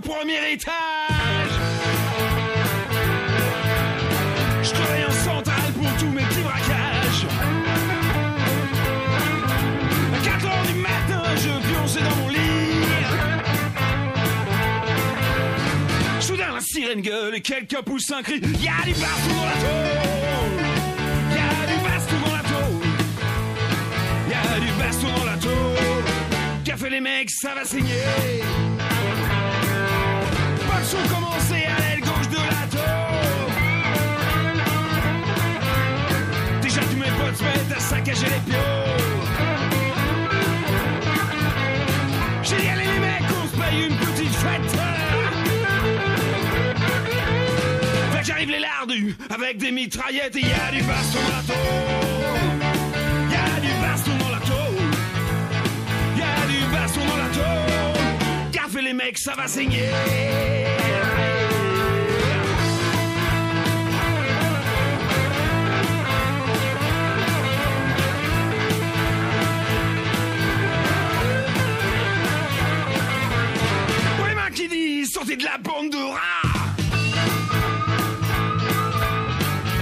premier étage. Je travaille en centrale pour tous mes petits braquages. À 4 heures du matin, je pionçais dans mon lit. Soudain, la sirène gueule et quelqu'un pousse un cri. Y'a du baston dans la tôle. Y'a du baston dans la tôle. Y'a du baston dans la tôle. Fait les mecs, ça va saigner. Saccager les pions. J'ai dit allez les mecs, on se paye une petite fête. Fait que j'arrive les lardus avec des mitraillettes et y a du baston dans la tôle. Y a du baston dans la tôle. Y a du baston dans la tôle. Fait les mecs, ça va saigner. Sortez de la bande de rats.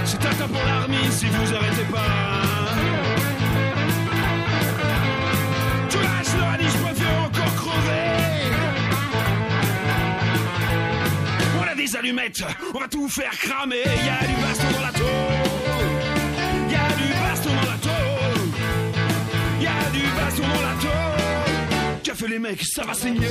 C'est un temps pour l'armée si vous arrêtez pas. Tu lâches le radis, je préfère encore crever. On a des allumettes, on va tout faire cramer. Y a du baston dans la tôle. Y a du baston dans la tôle. Y a du baston dans la tôle. Fait les mecs, ça va saigner.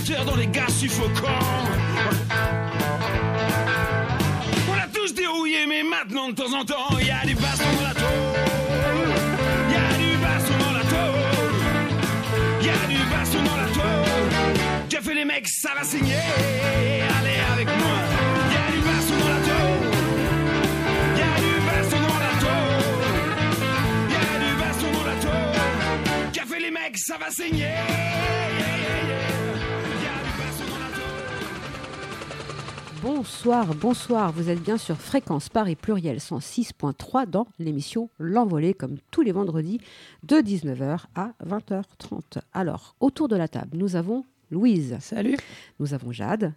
Tenu 17 heures dans les gaz suffocants. On a tous dérouillé, mais maintenant de temps en temps, il y a du baston dans la tôle. Y a du baston dans la tôle. Du baston dans la tôle. Qu'a fait les mecs, ça va saigner. Allez avec moi. Il y a du baston dans la tôle. Du baston dans la tôle. Il y a du baston dans la tôle. Qu'a fait les mecs, ça va saigner. Bonsoir, bonsoir. Vous êtes bien sur Fréquence Paris Pluriel 106.3 dans l'émission L'Envolée, comme tous les vendredis, de 19h à 20h30. Alors, autour de la table, nous avons Louise. Salut. Nous avons Jade.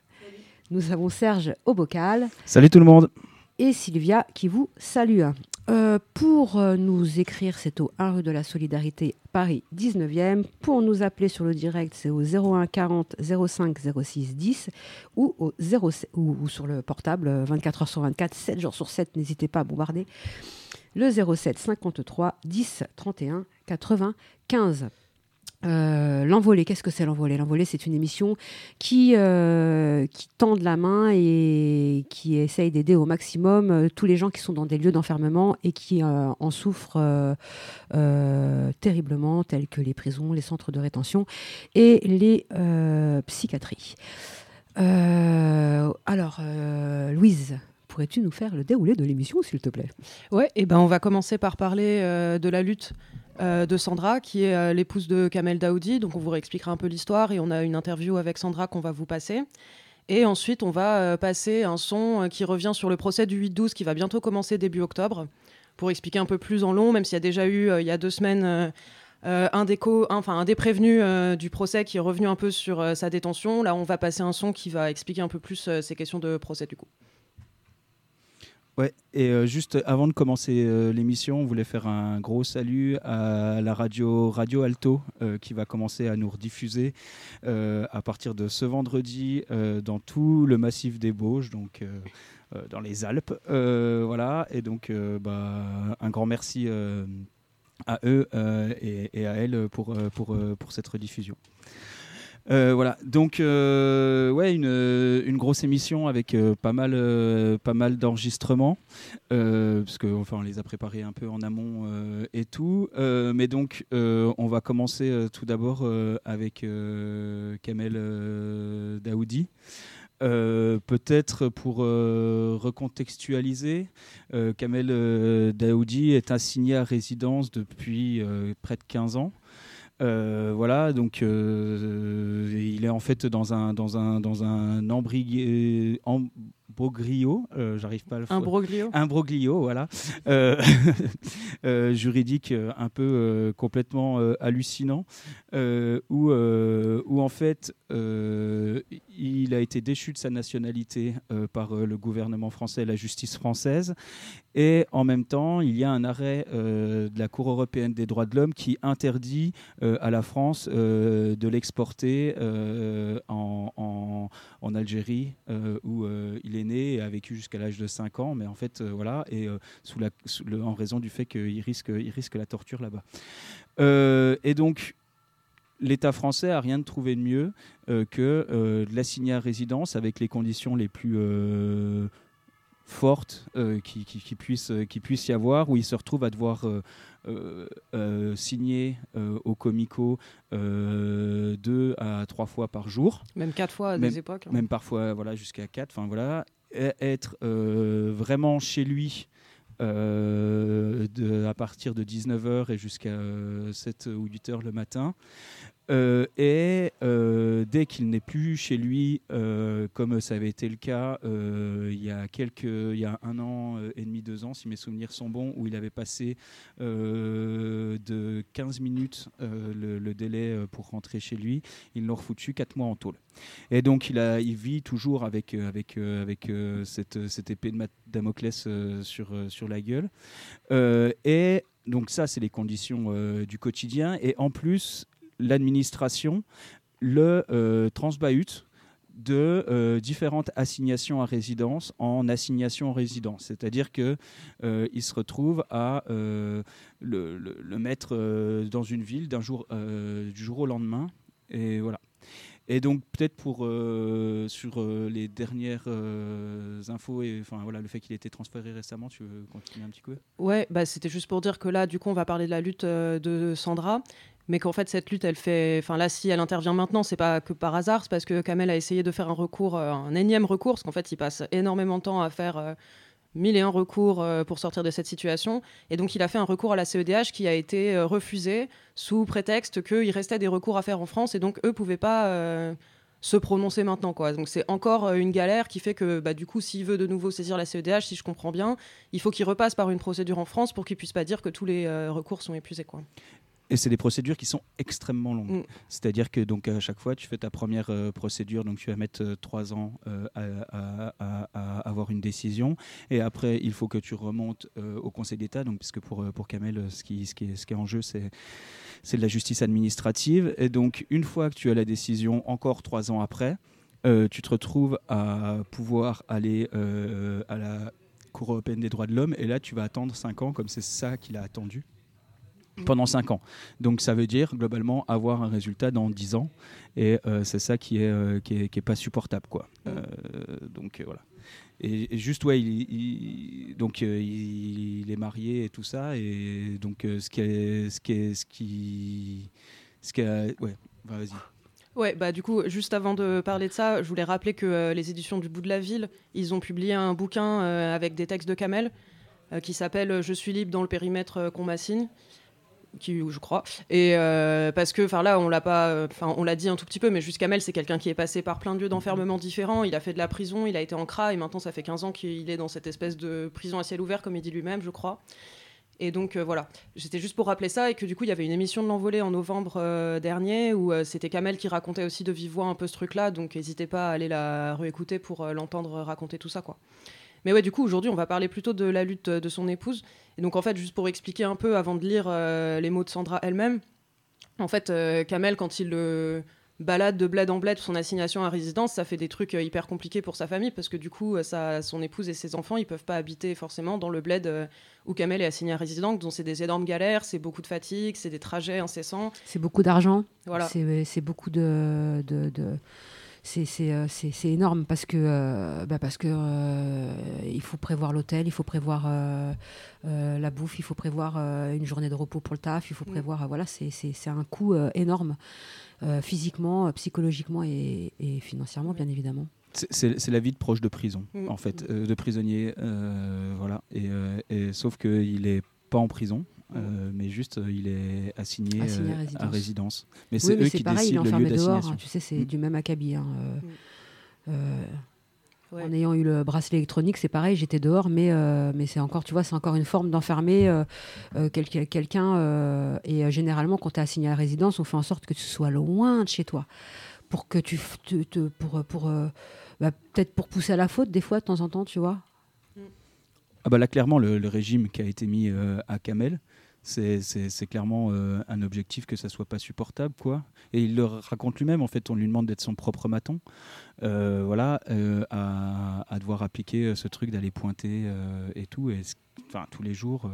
Nous avons Serge au bocal. Salut tout le monde. Et Sylvia qui vous salue. Euh, pour euh, nous écrire, c'est au 1 rue de la Solidarité, Paris 19e. Pour nous appeler sur le direct, c'est au 01 40 05 06 10 ou, au 0, ou, sur le portable euh, 24 heures sur 24, 7 jours sur 7. N'hésitez pas à bombarder. Le 07 53 10 31 95. Euh, l'envolée, qu'est-ce que c'est l'envolée? L'envolée, c'est une émission qui, euh, tend de la main et qui essaye d'aider au maximum euh, tous les gens qui sont dans des lieux d'enfermement et qui euh, en souffrent terriblement, tels que les prisons, les centres de rétention et les psychiatries. Alors, Louise, pourrais-tu nous faire le déroulé de l'émission, s'il te plaît? Ouais, et ben on va commencer par parler de la lutte euh, de Sandra, qui est euh, l'épouse de Kamel Daoudi. Donc on vous réexpliquera un peu l'histoire et on a une interview avec Sandra qu'on va vous passer. Et ensuite, on va euh, passer un son qui revient sur le procès du 8-12 qui va bientôt commencer début octobre pour expliquer un peu plus en long, même s'il y a déjà eu, il y a deux semaines, un, des enfin, un des prévenus du procès qui est revenu un peu sur sa détention. Là, on va passer un son qui va expliquer un peu plus ces questions de procès du coup. Ouais, et euh, juste avant de commencer euh, l'émission, on voulait faire un gros salut à la radio Radio Alto euh, qui va commencer à nous rediffuser à partir de ce vendredi dans tout le massif des Bauges, donc dans les Alpes. Voilà, et donc bah, un grand merci à eux et, et à elles pour, pour, pour cette rediffusion. Euh, voilà, donc euh, ouais, une, grosse émission avec euh, pas mal, pas mal d'enregistrements, parce que enfin on les a préparés un peu en amont et tout. Mais donc on va commencer tout d'abord avec Kamel Daoudi. Peut-être pour recontextualiser, Kamel Daoudi est assigné à résidence depuis près de 15 ans. Euh, voilà, donc euh, il est en fait dans un dans un dans un embroglio, euh, j'arrive pas à le Un broglio? imbroglio, voilà, euh, euh, juridique un peu complètement hallucinant, où, où en fait il a été déchu de sa nationalité par le gouvernement français et la justice française, et en même temps il y a un arrêt de la Cour européenne des droits de l'homme qui interdit à la France de l'exporter en, en- en Algérie où il est né et a vécu jusqu'à l'âge de 5 ans, mais en fait euh, voilà, et euh, sous la, le- en raison du fait qu'il risque, il risque la torture là-bas. Euh, et donc l'État français a rien de trouvé de mieux que de l'assigner à résidence avec les conditions les plus fortes euh, qui, qui, qui puissent euh, qui puisse y avoir, où il se retrouve à devoir euh, euh, signer au Comico deux à trois fois par jour Même quatre fois à Même- des époques. hein. même parfois voilà jusqu'à 4 enfin voilà être vraiment chez lui euh, de, à partir de 19h et jusqu'à euh, 7 ou 8h le matin Euh, et euh, dès qu'il n'est plus chez lui euh, comme ça avait été le cas il y a quelques il y a un an et demi deux ans si mes souvenirs sont bons où il avait passé de 15 minutes le, délai pour rentrer chez lui ils l'ont refoutu 4 mois en tôle et donc il, a, il vit toujours avec, avec, avec cette, cette épée de Damoclès sur, sur la gueule. Et donc ça, c'est les conditions du quotidien. Et en plus, l'administration le euh, de euh, différentes assignations à résidence en assignation en résidence. C'est-à-dire que euh, se retrouve à euh, le, mettre dans une ville d'un jour, du jour au lendemain. Et voilà. Et donc peut-être pour sur les dernières infos et enfin voilà le fait qu'il ait été transféré récemment, tu veux continuer un petit peu? Ouais, bah, c'était juste pour dire que là, du coup, on va parler de la lutte de Sandra, mais qu'en fait, cette lutte, elle fait. Enfin, là, si elle intervient maintenant, c'est pas que par hasard, c'est parce que Kamel a essayé de faire un recours, euh, un énième recours, parce qu'en fait, il passe énormément de temps à faire. euh, mille et un recours euh, pour sortir de cette situation. Et donc, il a fait un recours à la CEDH qui a été refusé sous prétexte qu'il restait des recours à faire en France et donc eux pouvaient pas se prononcer maintenant. Quoi. Donc, c'est encore une galère qui fait que, bah, du coup, s'il veut de nouveau saisir la CEDH, si je comprends bien, il faut qu'il repasse par une procédure en France pour qu'il puisse pas dire que tous les recours sont épuisés. Quoi. Et c'est des procédures qui sont extrêmement longues. Mm. C'est-à-dire que donc à chaque fois, tu fais ta première euh, procédure, donc tu vas mettre euh, trois ans euh, à, à- à- à avoir une décision, et après il faut que tu remontes au Conseil d'État, donc puisque pour pour Kamel, ce qui ce qui est, ce qui est en jeu, c'est c'est de la justice administrative, et donc une fois que tu as la décision, encore trois ans après, tu te retrouves à pouvoir aller à la Cour européenne des droits de l'homme, et là tu vas attendre cinq ans, comme c'est ça qu'il a attendu pendant 5 ans. Donc ça veut dire globalement avoir un résultat dans 10 ans et euh, c'est ça qui est, euh, qui est qui est pas supportable quoi. Euh, donc voilà. Et, et juste ouais, il, il- donc il, il est marié et tout ça et donc ce qui est ce qui est ce qui ce qui est- ouais, bah, vas-y. Ouais, bah du coup, juste avant de parler de ça, je voulais rappeler que les éditions du bout de la ville, ils ont publié un bouquin avec des textes de Kamel qui s'appelle Je suis libre dans le périmètre qu'on m'assigne. Qui, je crois. Et euh, parce que enfin là on l'a pas enfin on l'a dit un tout petit peu mais juste Kamel c'est quelqu'un qui est passé par plein de lieux d'enfermement différents. Il a fait de la prison il a été en CRA et maintenant ça fait 15 ans qu'il est dans cette espèce de prison à ciel ouvert comme il dit lui-même je crois. Et donc euh, voilà, j'étais juste pour rappeler ça et que du coup il y avait une émission de l'envolée en novembre euh, dernier où c'était Kamel qui racontait aussi de vive voix un peu ce truc-là, donc n'hésitez pas à aller la réécouter pour l'entendre raconter tout ça quoi. Mais ouais, du coup, aujourd'hui, on va parler plutôt de la lutte de son épouse. Et donc, en fait, juste pour expliquer un peu, avant de lire euh, les mots de Sandra elle-même, en fait, euh, Kamel, quand il le balade de bled en bled son assignation à résidence, ça fait des trucs euh, hyper compliqués pour sa famille parce que du coup, ça, son épouse et ses enfants, ils peuvent pas habiter forcément dans le bled où Kamel est assigné à résidence. Donc, c'est des énormes galères, c'est beaucoup de fatigue, c'est des trajets incessants. C'est beaucoup d'argent. Voilà. C'est beaucoup de, de, de euh, c'est énorme parce que, euh, bah parce que euh, il faut prévoir l'hôtel, il faut prévoir la bouffe, il faut prévoir une journée de repos pour le taf, il faut mm. prévoir. voilà, c'est un coût énorme physiquement, psychologiquement et, financièrement, bien évidemment. C'est la vie de proche de prison, mm. en fait, de prisonnier. voilà. Et, et sauf qu'il n'est pas en prison. Euh, mais juste euh, il est assigné, euh, à, résidence. Mais c'est eux qui pareil, décident il est le lieu dehors, hein, tu sais, c'est mm. du même acabit. Hein, En ayant eu le bracelet électronique, c'est pareil, j'étais dehors, mais, mais c'est encore, tu vois, c'est encore une forme d'enfermer quelqu'un. et généralement, quand tu es assigné à résidence, on fait en sorte que tu sois loin de chez toi, pour que tu, te, pour, pour bah, peut-être pour pousser à la faute des fois de temps en temps, tu vois. Ah bah là, clairement, le, le, régime qui a été mis à Kamel, c'est clairement euh, un objectif que ça soit pas supportable quoi. Et il le raconte lui-même en fait on lui demande d'être son propre maton euh, voilà euh, à, devoir appliquer ce truc d'aller pointer et tout. Et enfin tous les jours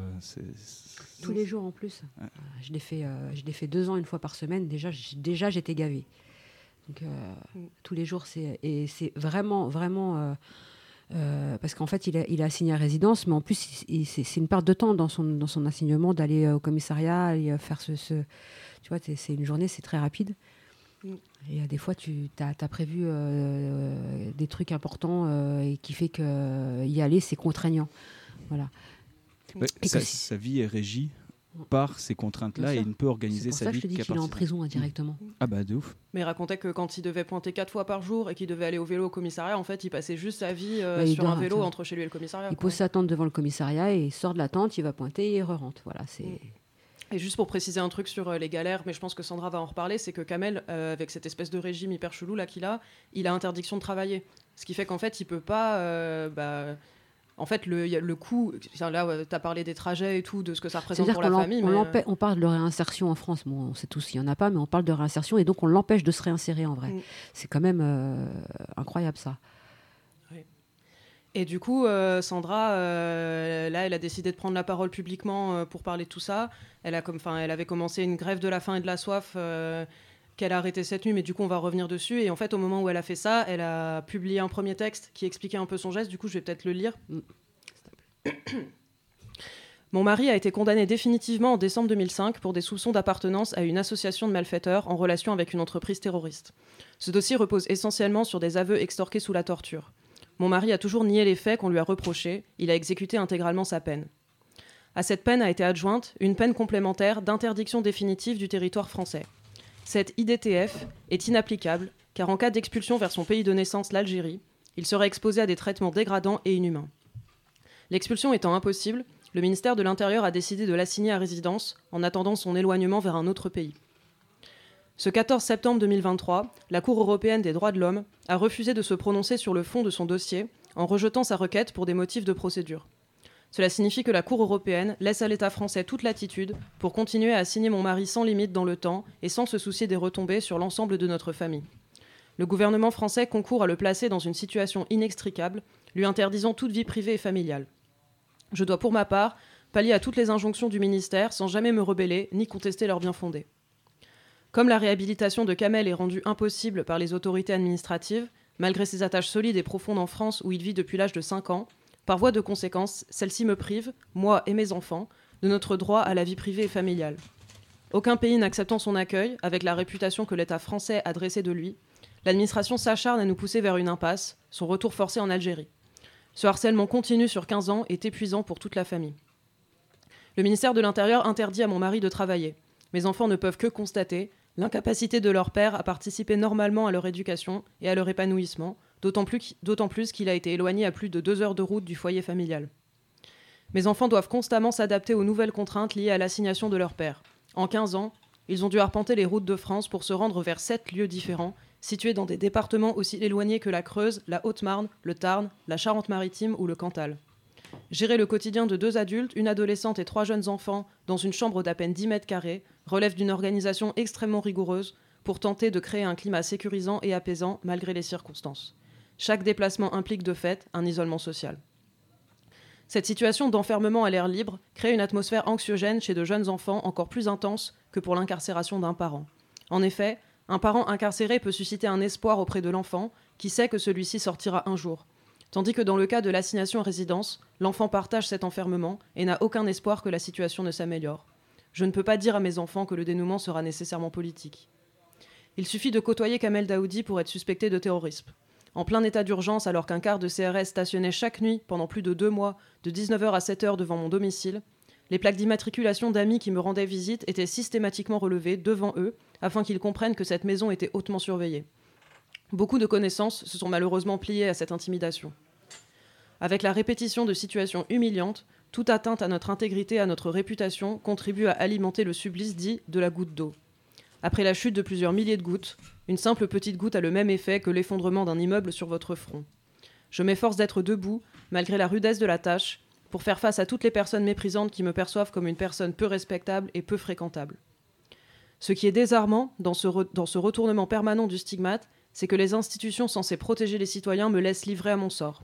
tous les jours en plus. Je l'ai fait je l'ai fait deux ans une fois par semaine. Déjà déjà j'étais gavé donc mm. tous les jours c'est et c'est vraiment vraiment euh, parce qu'en fait, il est, assigné à résidence, mais en plus, c'est une perte de temps dans son, dans son assignement d'aller euh, au commissariat, aller euh, faire ce, Tu vois, c'est une journée, c'est très rapide. Mm. Et des fois, tu as, prévu des trucs importants et qui fait que y aller, c'est contraignant. Voilà. sa, vie est régie par ces contraintes-là et il ne peut organiser sa vie qu'à partir. est en prison indirectement. Ah bah de ouf. Mais il racontait que quand il devait pointer quatre fois par jour et qu'il devait aller au vélo au commissariat, en fait, il passait juste sa vie euh, sur un vélo entre chez lui et le commissariat. Il pose sa tente devant le commissariat et il sort de la tente, il va pointer et il re-rentre. Voilà, c'est. Mm. Et juste pour préciser un truc sur euh, les galères, mais je pense que Sandra va en reparler, c'est que Kamel, euh, avec cette espèce de régime hyper chelou là qu'il a, il a interdiction de travailler. Ce qui fait qu'en fait, il peut pas. Bah, en fait, le, le coût, là, tu as parlé des trajets et tout, de ce que ça représente pour la famille. On, euh, on, parle de réinsertion en France. Bon, on sait tous qu'il n'y en a pas, mais on parle de réinsertion et donc on l'empêche de se réinsérer en vrai. Mm. C'est quand même euh, incroyable ça. Et du coup, euh, Sandra, là, elle a décidé de prendre la parole publiquement pour parler de tout ça. Elle, a comme, elle avait commencé une grève de la faim et de la soif qu'elle a arrêté cette nuit, mais du coup, on va revenir dessus. Et en fait, au moment où elle a fait ça, elle a publié un premier texte qui expliquait un peu son geste. Du coup, je vais peut-être le lire. Mm. Mon mari a été condamné définitivement en décembre 2005 pour des soupçons d'appartenance à une association de malfaiteurs en relation avec une entreprise terroriste. Ce dossier repose essentiellement sur des aveux extorqués sous la torture. Mon mari a toujours nié les faits qu'on lui a reprochés, il a exécuté intégralement sa peine. À cette peine a été adjointe une peine complémentaire d'interdiction définitive du territoire français. Cette IDTF est inapplicable car en cas d'expulsion vers son pays de naissance, l'Algérie, il serait exposé à des traitements dégradants et inhumains. L'expulsion étant impossible, le ministère de l'Intérieur a décidé de l'assigner à résidence en attendant son éloignement vers un autre pays. Ce 14 septembre 2023, la Cour européenne des droits de l'homme a refusé de se prononcer sur le fond de son dossier en rejetant sa requête pour des motifs de procédure. Cela signifie que la Cour européenne laisse à l'État français toute latitude pour continuer à assigner mon mari sans limite dans le temps et sans se soucier des retombées sur l'ensemble de notre famille. Le gouvernement français concourt à le placer dans une situation inextricable, lui interdisant toute vie privée et familiale. Je dois pour ma part pallier à toutes les injonctions du ministère sans jamais me rebeller ni contester leur bien fondé. Comme la réhabilitation de Kamel est rendue impossible par les autorités administratives, malgré ses attaches solides et profondes en France où il vit depuis l'âge de 5 ans, par voie de conséquence, celle-ci me prive, moi et mes enfants, de notre droit à la vie privée et familiale. Aucun pays n'acceptant son accueil, avec la réputation que l'État français a dressée de lui, l'administration s'acharne à nous pousser vers une impasse, son retour forcé en Algérie. Ce harcèlement continu sur 15 ans est épuisant pour toute la famille. Le ministère de l'Intérieur interdit à mon mari de travailler. Mes enfants ne peuvent que constater l'incapacité de leur père à participer normalement à leur éducation et à leur épanouissement, d'autant plus qu'il a été éloigné à plus de deux heures de route du foyer familial. Mes enfants doivent constamment s'adapter aux nouvelles contraintes liées à l'assignation de leur père. En 15 ans, ils ont dû arpenter les routes de France pour se rendre vers sept lieux différents situés dans des départements aussi éloignés que la Creuse, la Haute-Marne, le Tarn, la Charente-Maritime ou le Cantal. Gérer le quotidien de deux adultes, une adolescente et trois jeunes enfants dans une chambre d'à peine 10 mètres carrés relève d'une organisation extrêmement rigoureuse pour tenter de créer un climat sécurisant et apaisant malgré les circonstances. Chaque déplacement implique de fait un isolement social. Cette situation d'enfermement à l'air libre crée une atmosphère anxiogène chez de jeunes enfants encore plus intense que pour l'incarcération d'un parent. En effet, un parent incarcéré peut susciter un espoir auprès de l'enfant qui sait que celui-ci sortira un jour, tandis que dans le cas de l'assignation à résidence, l'enfant partage cet enfermement et n'a aucun espoir que la situation ne s'améliore. Je ne peux pas dire à mes enfants que le dénouement sera nécessairement politique. Il suffit de côtoyer Kamel Daoudi pour être suspecté de terrorisme. En plein état d'urgence, alors qu'un quart de CRS stationnait chaque nuit pendant plus de deux mois, de 19h à 7h devant mon domicile, les plaques d'immatriculation d'amis qui me rendaient visite étaient systématiquement relevées devant eux afin qu'ils comprennent que cette maison était hautement surveillée. Beaucoup de connaissances se sont malheureusement pliées à cette intimidation. Avec la répétition de situations humiliantes, toute atteinte à notre intégrité, à notre réputation, contribue à alimenter le supplice dit de la goutte d'eau. Après la chute de plusieurs milliers de gouttes, une simple petite goutte a le même effet que l'effondrement d'un immeuble sur votre front. Je m'efforce d'être debout, malgré la rudesse de la tâche, pour faire face à toutes les personnes méprisantes qui me perçoivent comme une personne peu respectable et peu fréquentable. Ce qui est désarmant dans ce, retournement permanent du stigmate, c'est que les institutions censées protéger les citoyens me laissent livrer à mon sort.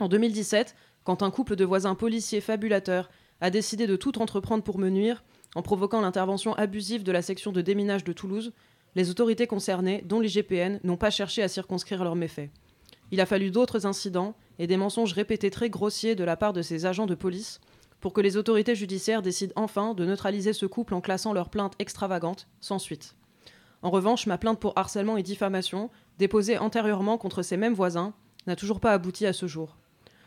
En 2017, quand un couple de voisins policiers fabulateurs a décidé de tout entreprendre pour me nuire, en provoquant l'intervention abusive de la section de déminage de Toulouse, les autorités concernées, dont l'IGPN, n'ont pas cherché à circonscrire leurs méfaits. Il a fallu d'autres incidents et des mensonges répétés très grossiers de la part de ces agents de police pour que les autorités judiciaires décident enfin de neutraliser ce couple en classant leur plainte extravagante, sans suite. En revanche, ma plainte pour harcèlement et diffamation, déposée antérieurement contre ces mêmes voisins, n'a toujours pas abouti à ce jour.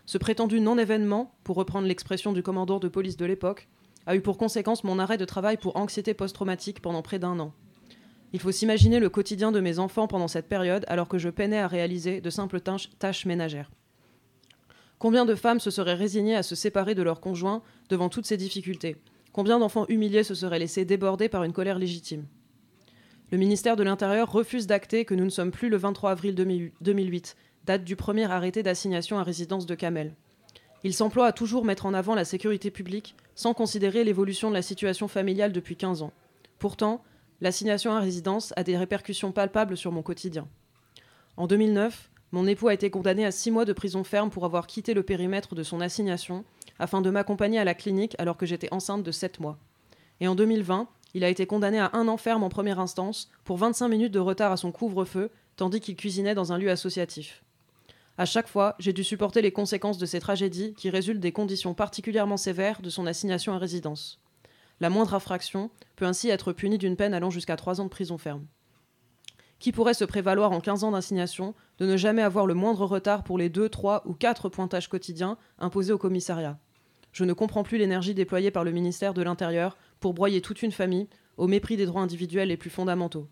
Ce prétendu non-événement, pour reprendre l'expression du commandant de police de l'époque, a eu pour conséquence mon arrêt de travail pour anxiété post-traumatique pendant près d'un an. Il faut s'imaginer le quotidien de mes enfants pendant cette période alors que je peinais à réaliser de simples tâches ménagères. Combien de femmes se seraient résignées à se séparer de leur conjoint devant toutes ces difficultés? Combien d'enfants humiliés se seraient laissés déborder par une colère légitime? Le ministère de l'Intérieur refuse d'acter que nous ne sommes plus le 23 avril 2008, date du premier arrêté d'assignation à résidence de Kamel. Il s'emploie à toujours mettre en avant la sécurité publique sans considérer l'évolution de la situation familiale depuis 15 ans. Pourtant, l'assignation à résidence a des répercussions palpables sur mon quotidien. En 2009, mon époux a été condamné à 6 mois de prison ferme pour avoir quitté le périmètre de son assignation afin de m'accompagner à la clinique alors que j'étais enceinte de 7 mois. Et en 2020, il a été condamné à un an ferme en première instance pour 25 minutes de retard à son couvre-feu tandis qu'il cuisinait dans un lieu associatif. À chaque fois, j'ai dû supporter les conséquences de ces tragédies qui résultent des conditions particulièrement sévères de son assignation à résidence. La moindre infraction peut ainsi être punie d'une peine allant jusqu'à trois ans de prison ferme. Qui pourrait se prévaloir en 15 ans d'assignation de ne jamais avoir le moindre retard pour les deux, trois ou quatre pointages quotidiens imposés au commissariat? Je ne comprends plus l'énergie déployée par le ministère de l'Intérieur pour broyer toute une famille au mépris des droits individuels les plus fondamentaux.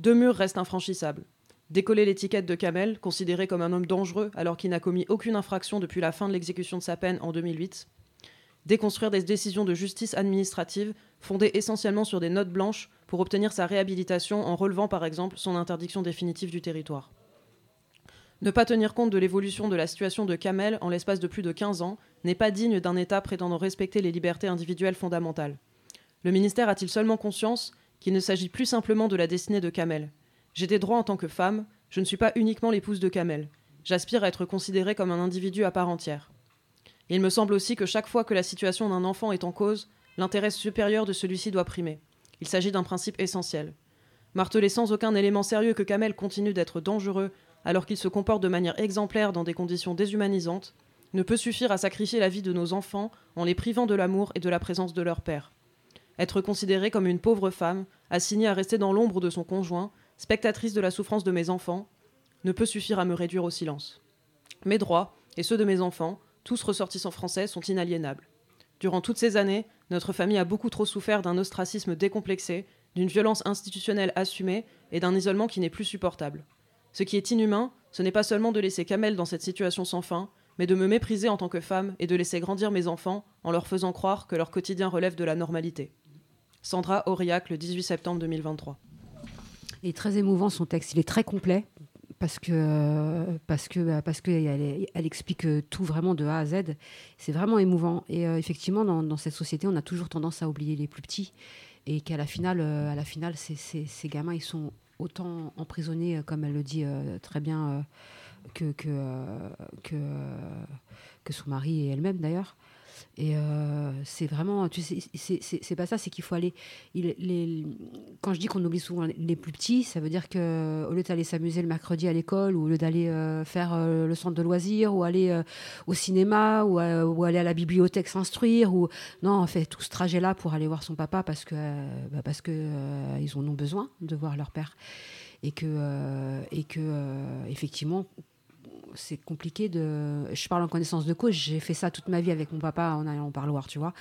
Deux murs restent infranchissables décoller l'étiquette de Kamel, considéré comme un homme dangereux alors qu'il n'a commis aucune infraction depuis la fin de l'exécution de sa peine en 2008, déconstruire des décisions de justice administrative fondées essentiellement sur des notes blanches pour obtenir sa réhabilitation en relevant par exemple son interdiction définitive du territoire. Ne pas tenir compte de l'évolution de la situation de Kamel en l'espace de plus de 15 ans n'est pas digne d'un État prétendant respecter les libertés individuelles fondamentales. Le ministère a-t-il seulement conscience qu'il ne s'agit plus simplement de la destinée de Kamel? J'ai des droits en tant que femme, je ne suis pas uniquement l'épouse de Kamel. J'aspire à être considérée comme un individu à part entière. il me semble aussi que chaque fois que la situation d'un enfant est en cause, l'intérêt supérieur de celui-ci doit primer. Il s'agit d'un principe essentiel. Marteler sans aucun élément sérieux que Kamel continue d'être dangereux alors qu'il se comporte de manière exemplaire dans des conditions déshumanisantes ne peut suffire à sacrifier la vie de nos enfants en les privant de l'amour et de la présence de leur père. Être considérée comme une pauvre femme, assignée à rester dans l'ombre de son conjoint, spectatrice de la souffrance de mes enfants, ne peut suffire à me réduire au silence. Mes droits, et ceux de mes enfants, tous ressortissants français, sont inaliénables. Durant toutes ces années, notre famille a beaucoup trop souffert d'un ostracisme décomplexé, d'une violence institutionnelle assumée et d'un isolement qui n'est plus supportable. Ce qui est inhumain, ce n'est pas seulement de laisser Kamel dans cette situation sans fin, mais de me mépriser en tant que femme et de laisser grandir mes enfants en leur faisant croire que leur quotidien relève de la normalité. Sandra Aurillac, le 18 septembre 2023. Il est très émouvant son texte, il est très complet parce que parce que bah, parce que elle, explique tout vraiment de A à Z. C'est vraiment émouvant et effectivement dans, cette société on a toujours tendance à oublier les plus petits et qu'à la finale à la finale ces, gamins ils sont autant emprisonnés comme elle le dit très bien que, que, que son mari et elle-même d'ailleurs. Et euh, c'est vraiment, tu sais, c'est pas ça, c'est qu'il faut aller. Quand je dis qu'on oublie souvent les plus petits, ça veut dire que au lieu d'aller s'amuser le mercredi à l'école, ou au lieu d'aller euh, faire euh, le centre de loisirs, ou aller au cinéma, ou, ou, aller à la bibliothèque s'instruire, ou non, on fait tout ce trajet-là pour aller voir son papa parce que bah parce que ils en ont besoin de voir leur père, et que et que effectivement c'est compliqué de. Je parle en connaissance de cause. J'ai fait ça toute ma vie avec mon papa en allant au parloir, tu vois.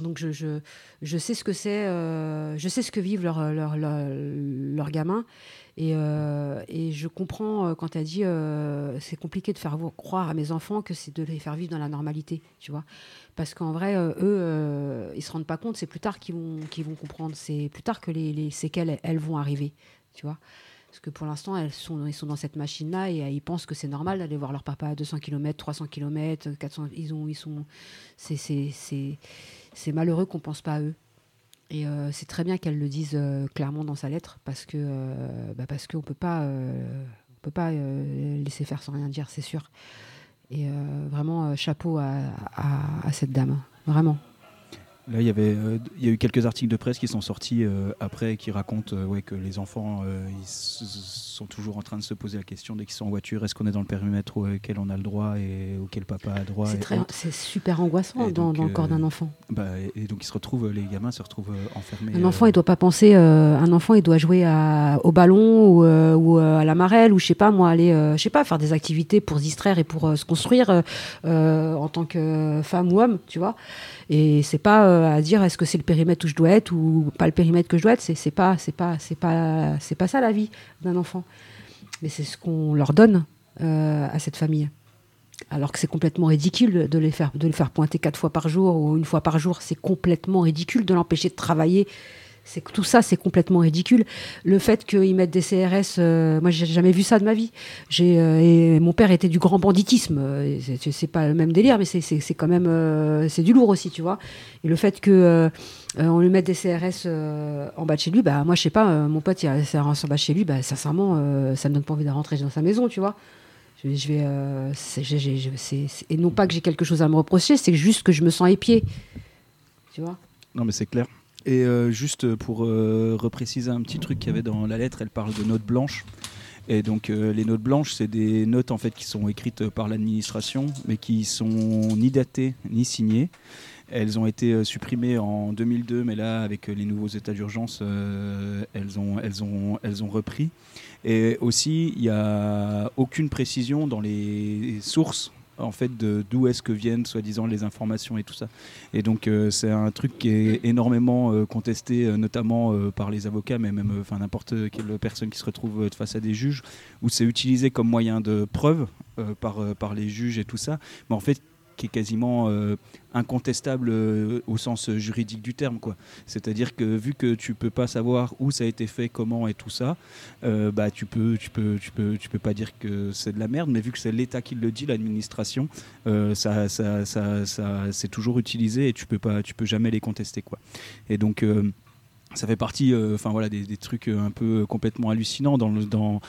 Donc je, je, je sais ce que c'est, euh, je sais ce que vivent leurs leur, leur, gamins. Et, euh, et, je comprends euh, quand tu as dit c'est compliqué de faire croire à mes enfants que c'est de les faire vivre dans la normalité, tu vois. Parce qu'en vrai, eux, ils se rendent pas compte, c'est plus tard qu'ils vont, qu'ils vont comprendre, c'est plus tard que les, les séquelles, elles vont arriver, tu vois. Parce que pour l'instant, elles sont, ils sont dans cette machine-là et euh, ils pensent que c'est normal d'aller voir leur papa à 200 km, 300 km, 400. Ils ont, ils sont, c'est, malheureux qu'on pense pas à eux. Et euh, c'est très bien qu'elle le dise euh, clairement dans sa lettre parce que bah parce qu'on peut pas on peut pas laisser faire sans rien dire, c'est sûr. Et vraiment chapeau à, cette dame, vraiment. Là, il y, avait, euh, il y a eu quelques articles de presse qui sont sortis euh, après qui racontent euh, ouais, que les enfants ils sont toujours en train de se poser la question dès qu'ils sont en voiture est-ce qu'on est dans le périmètre auquel on a le droit et auquel papa a droit C'est super angoissant dans, le corps d'un enfant. Bah, et donc ils se retrouvent, les gamins se retrouvent enfermés. Un enfant, il doit pas penser. un enfant, il doit jouer à, au ballon ou, ou, à la marelle ou je sais pas moi aller, je sais pas faire des activités pour se distraire et pour se construire en tant que femme ou homme, tu vois. Et c'est pas euh, à dire est-ce que c'est le périmètre où je dois être ou pas le périmètre que je dois être. C'est, pas, c'est pas, c'est pas, c'est pas ça la vie d'un enfant. Mais c'est ce qu'on leur donne euh, à cette famille. Alors que c'est complètement ridicule de les de les faire pointer quatre fois par jour ou une fois par jour. C'est complètement ridicule de l'empêcher de travailler c'est tout ça, c'est complètement ridicule. Le fait qu'ils mettent des CRS, euh, moi j'ai jamais vu ça de ma vie. Euh, mon père était du grand banditisme. Euh, c'est pas le même délire, mais c'est quand même c'est du lourd aussi, tu vois. Et le fait que on lui mette des CRS en bas de chez lui, bah moi je sais pas, mon pote il a CRS en bas de chez lui, bah sincèrement ça me donne pas envie de rentrer dans sa maison, tu vois. Je, vais, et non pas que j'ai quelque chose à me reprocher, c'est juste que je me sens épié, tu vois. Non mais c'est clair. Et euh, juste pour euh, repréciser un petit truc qu'il y avait dans la lettre, elle parle de notes blanches. Et donc euh, les notes blanches, c'est des notes en fait qui sont écrites par l'administration, mais qui sont ni datées ni signées. Elles ont été supprimées en 2002, mais là, avec les nouveaux états d'urgence, elles, ont, elles, ont, elles ont repris. Et aussi, il n'y a aucune précision dans les sources en fait d'où est-ce que viennent soi-disant les informations et tout ça. Et donc euh, c'est un truc qui est énormément euh, contesté, euh, notamment par les avocats, mais même enfin n'importe quelle personne qui se retrouve face à des juges, où c'est utilisé comme moyen de preuve par, par les juges et tout ça. Mais en fait, qui est quasiment euh, incontestable euh, au sens juridique du terme. Quoi. C'est-à-dire que vu que tu peux pas savoir où ça a été fait, comment et tout ça, euh, bah, tu peux, tu peux, tu peux, tu peux pas dire que c'est de la merde, mais vu que c'est l'État qui le dit, l'administration, ça, ça, ça, ça c'est toujours utilisé et tu peux pas, tu peux jamais les contester. Quoi. Et donc ça fait partie enfin voilà des, des, trucs un peu complètement hallucinants dans le, dans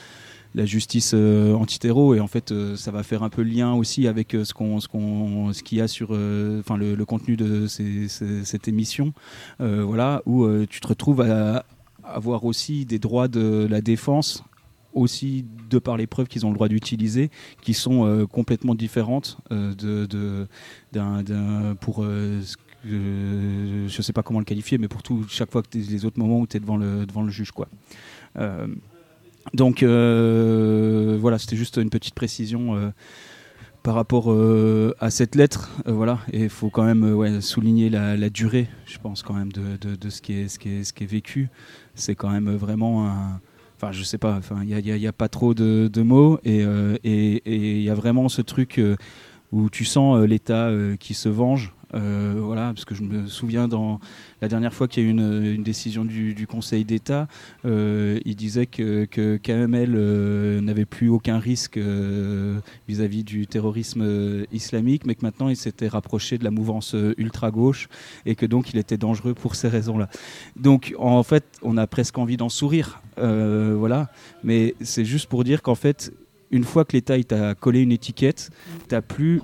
la justice euh, antiterro et en fait euh, ça va faire un peu lien aussi avec euh, ce qu'on ce qu'on ce qu'il y a sur enfin le, contenu de cette émission voilà où tu te retrouves à, avoir aussi des droits de la défense aussi de par les preuves qu'ils ont le droit d'utiliser, qui sont complètement différentes pour je sais pas comment le qualifier, mais pour tout chaque fois que les autres moments où tu es devant le devant le juge quoi. Donc euh, voilà, c'était juste une petite précision euh, par rapport euh, à cette lettre. voilà, et il faut quand même souligner la, durée, je pense quand même de, ce, qui est, vécu. C'est quand même vraiment un enfin je sais pas il n'y a, pas trop de, mots et il y a vraiment ce truc où tu sens l'État qui se venge Euh, voilà, parce que je me souviens dans la dernière fois qu'il y a eu une, décision du, Conseil d'État, euh, il disait que, que KML euh, n'avait plus aucun risque vis-à-vis du terrorisme islamique, mais que maintenant il s'était rapproché de la mouvance ultra-gauche et que donc il était dangereux pour ces raisons-là. Donc en fait, on a presque envie d'en sourire, voilà, mais c'est juste pour dire qu'en fait, une fois que l'État t'a collé une étiquette, t'as plus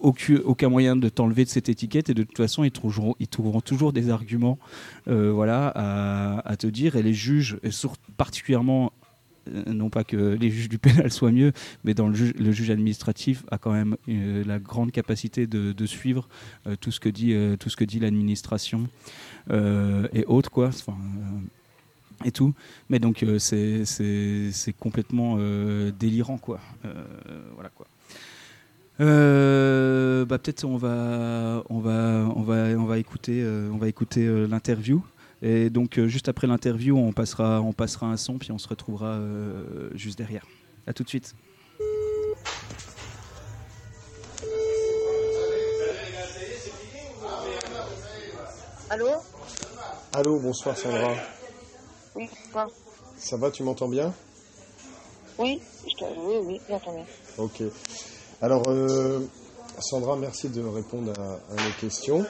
aucun, moyen de t'enlever de cette étiquette et de toute façon ils trouveront, toujours des arguments euh, voilà, à, te dire et les juges, et sur- particulièrement euh, non pas que les juges du pénal soient mieux, mais dans le juge, administratif a quand même euh, la grande capacité de, suivre tout ce que dit, tout ce que dit l'administration et autres quoi. Et tout, mais donc c'est complètement délirant quoi. Voilà quoi. Euh, bah peut-être on va on va on va on va écouter euh, on va écouter euh, l'interview et donc euh, juste après l'interview on passera on passera un son puis on se retrouvera euh, juste derrière. À tout de suite. Allô? Allô, bonsoir Sandra. Oui, quoi Ça va, tu m'entends bien? Oui, je te... oui, oui, bien entendu. Ok. Alors, euh, Sandra, merci de répondre à, nos questions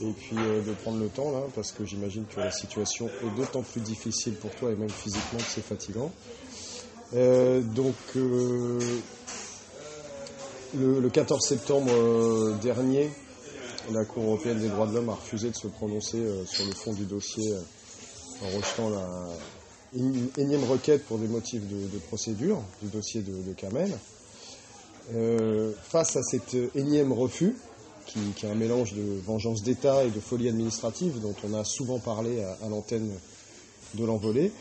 et puis euh, de prendre le temps là, parce que j'imagine que la situation est d'autant plus difficile pour toi et même physiquement que c'est fatigant. Euh, donc, le, le 14 septembre dernier, la Cour européenne des droits de l'homme a refusé de se prononcer sur le fond du dossier en rejetant la énième requête pour des motifs de, procédure du dossier de, de. Euh, face à cet énième refus, qui, qui est un mélange de vengeance d'État et de folie administrative dont on a souvent parlé à, à l'antenne de l'envolée,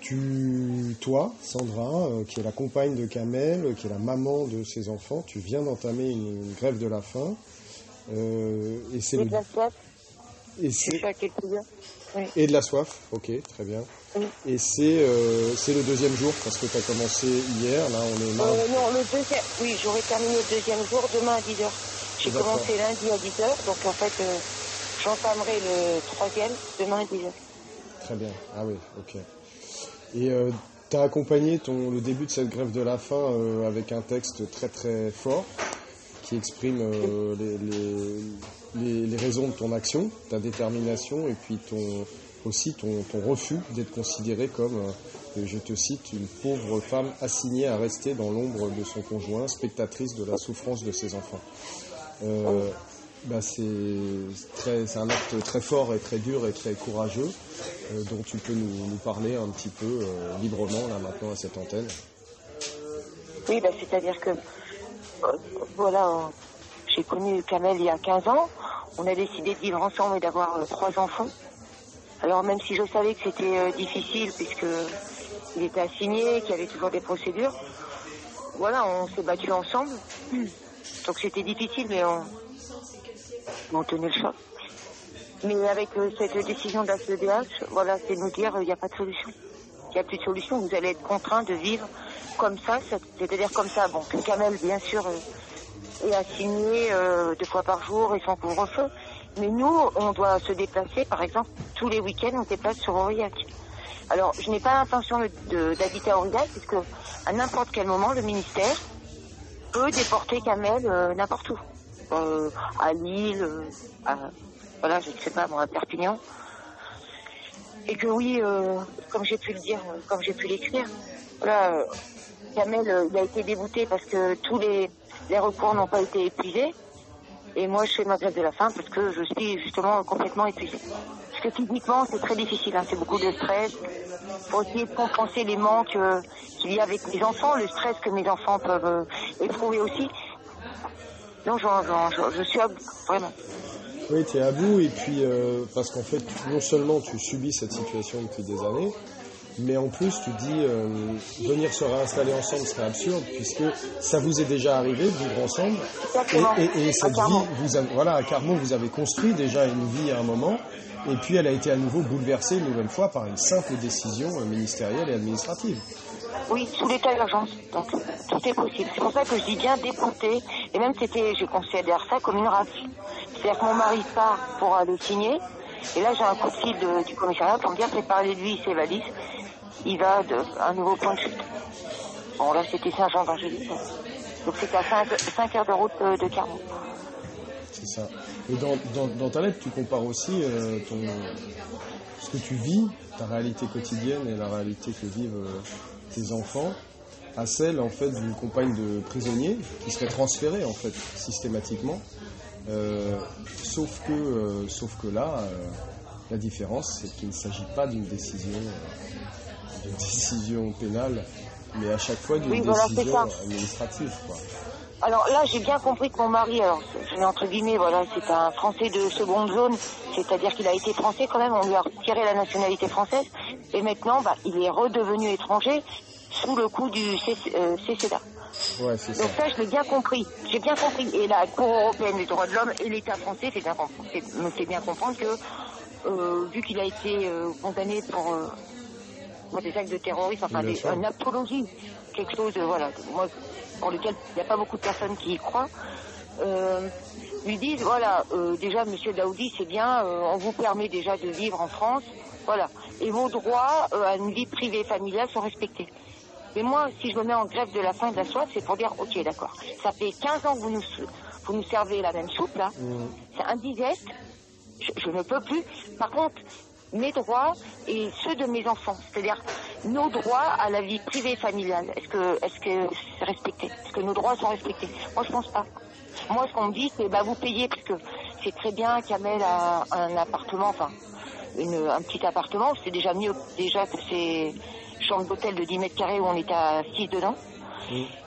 tu, toi, Sandra, euh, qui est la compagne de Kamel, qui est la maman de ses enfants, tu viens d'entamer une, une grève de la faim. Euh, et c'est le- de la soif, et et de la soif, ok, très bien. Et c'est euh, le deuxième jour, parce que tu as commencé hier, là on est mardi. Euh, non, le deuxième, oui, j'aurai terminé le deuxième jour demain à 10h. J'ai commencé lundi à 10h, donc en fait, euh, j'entamerai le troisième demain à 10h. Très bien, ah oui, ok. Et tu as accompagné ton, le début de cette grève de la faim euh, avec un texte très très fort qui exprime euh, les, les, les- les raisons de ton action, ta détermination et puis ton, aussi ton, ton refus d'être considéré comme, euh, je te cite, une pauvre femme assignée à rester dans l'ombre de son conjoint, spectatrice de la souffrance de ses enfants. Euh, bah, c'est un acte très fort et très dur et très courageux euh, dont tu peux nous, parler un petit peu euh, librement là maintenant à cette antenne. Oui, bah, c'est-à-dire que, voilà, j'ai connu Kamel il y a 15 ans. On a décidé de vivre ensemble et d'avoir trois enfants. Alors même si je savais que c'était euh, difficile puisque il était assigné, qu'il y avait toujours des procédures, voilà, on s'est battu ensemble. Donc c'était difficile, mais on, on tenait le choc. Mais avec euh, cette décision de la CEDH, voilà, c'est de nous dire il n'y a pas de solution. Il n'y a plus de solution. Vous allez être contraint de vivre comme ça, c'est- c'est-à-dire comme ça. Bon, Kamel, bien sûr, euh, est assigné euh, deux fois par jour et sans couvre-feu. Mais nous, on doit se déplacer, par exemple, tous les week-ends, on se déplace sur Aurillac. Alors, je n'ai pas l'intention d'habiter à Aurillac, puisque à n'importe quel moment, le ministère peut déporter Kamel euh, n'importe où. Euh, à Lille, euh, à, voilà, je ne sais pas, moi, à Perpignan. Et que oui, euh, comme j'ai pu le dire, euh, comme j'ai pu l'écrire, voilà, euh, Kamel, il a été débouté parce que tous les, les recours n'ont pas été épuisés. Et moi, je fais ma grève de la faim parce que je suis justement complètement épuisée. Parce que physiquement, c'est très difficile. hein, C'est beaucoup de stress. faut essayer de compenser les manques euh, qu'il y a avec mes enfants, le stress que mes enfants peuvent euh, éprouver aussi. J'en- je suis à bout, vraiment. Oui, tu es à bout et puis euh, parce qu'en fait, non seulement tu subis cette situation depuis des années, mais en plus tu dis euh, venir se réinstaller ensemble serait absurde puisque ça vous est déjà arrivé de vivre ensemble et, et- et cette vie, vous avez, voilà, à Carmont, vous avez construit déjà une vie à un moment et puis elle a été à nouveau bouleversée une nouvelle fois par une simple décision euh, ministérielle et administrative. Oui, sous l'état d'urgence. Donc tout est possible. C'est pour ça que je dis bien déporté. Et même c'était, je considère ça comme une rafle. C'est-à-dire que mon mari part pour aller signer. Et là, j'ai un coup de fil de- du commissariat pour me dire préparez lui ses valises. Il va à un nouveau point de chute. Bon, là, c'était Saint-Jean-d'Angély. Donc c'était à 5, heures de route euh, de Carmont. C'est ça. Et dans, ta lettre, tu compares aussi euh, ce que tu vis, ta réalité quotidienne et la réalité que vivent euh, tes enfants, à celle en fait d'une compagne de prisonnier qui serait transférée en fait systématiquement. Sauf que, sauf que là, la différence, c'est qu'il ne s'agit pas d'une décision, décision pénale, mais à chaque fois d'une Oui, voilà, c'est décision ça. administrative. Quoi. Alors là, j'ai bien compris que mon mari, alors, entre guillemets, voilà, c'est un Français de seconde zone, c'est-à-dire qu'il a été français quand même, on lui a retiré la nationalité française, et maintenant, bah, il est redevenu étranger sous le coup du CC euh, CCDA. Ouais, c'est. Donc ça, je l'ai bien compris. J'ai bien compris. Et la Cour européenne des droits de l'homme et l'État français fait bien, fait- me fait bien comprendre que, euh, vu qu'il a été euh, condamné pour, euh, des actes de terrorisme, enfin des, une apologie, quelque chose, euh, voilà, moi, pour lequel il n'y a pas beaucoup de personnes qui y croient, euh, lui disent, voilà, euh, déjà, Monsieur Daoudi, c'est bien, euh, on vous permet déjà de vivre en France, voilà, et vos droits à une vie privée et familiale sont respectés. Mais moi, si je me mets en grève de la faim et de la soif, c'est pour dire, ok, d'accord, ça fait 15 ans que vous nous, vous nous servez la même soupe, là, c'est indigeste, je, je ne peux plus. Par contre, mes droits et ceux de mes enfants, c'est-à-dire nos droits à la vie privée et familiale, est-ce que est-ce que c'est respecté? Est-ce que nos droits sont respectés? Moi, je pense pas. Moi, ce qu'on me dit, c'est bah vous payez parce que c'est très bien qu'Amel a un appartement, enfin une- un petit appartement, c'est déjà mieux déjà que ces chambres d'hôtel de 10 mètres carrés où on est à 6 dedans.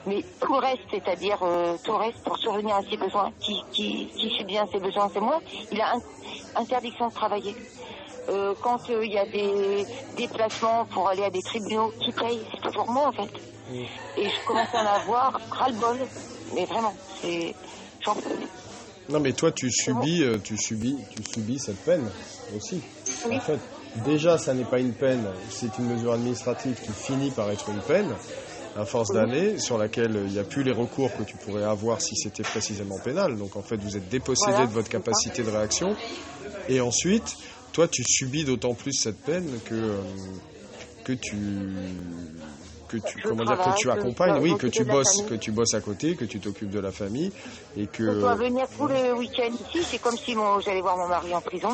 Mais tout le reste, c'est-à-dire euh, tout le reste pour survenir à ses besoins, qui, qui, qui subvient à ses besoins, c'est moi, il a interdiction de travailler. Euh, quand euh, il y a des déplacements pour aller à des tribunaux, qui paye C'est toujours moi en fait. Et je commence à en avoir ras-le-bol. Mais vraiment, c'est... J'en. Non, mais toi, tu subis, euh, tu subis, tu subis cette peine aussi. Oui. En fait, déjà, ça n'est pas une peine, c'est une mesure administrative qui finit par être une peine, à force d'années, sur laquelle il n'y a plus les recours que tu pourrais avoir si c'était précisément pénal. Donc, en fait, vous êtes dépossédé Voilà, de votre ça. capacité de réaction. Et ensuite, toi, tu subis d'autant plus cette peine que euh, que tu que tu Je comment dire que tu que accompagnes, je oui, que tu bosses, que tu bosses à côté, que tu t'occupes de la famille et que Je dois venir tous les week-ends ici, c'est comme si j'allais voir mon mari en prison.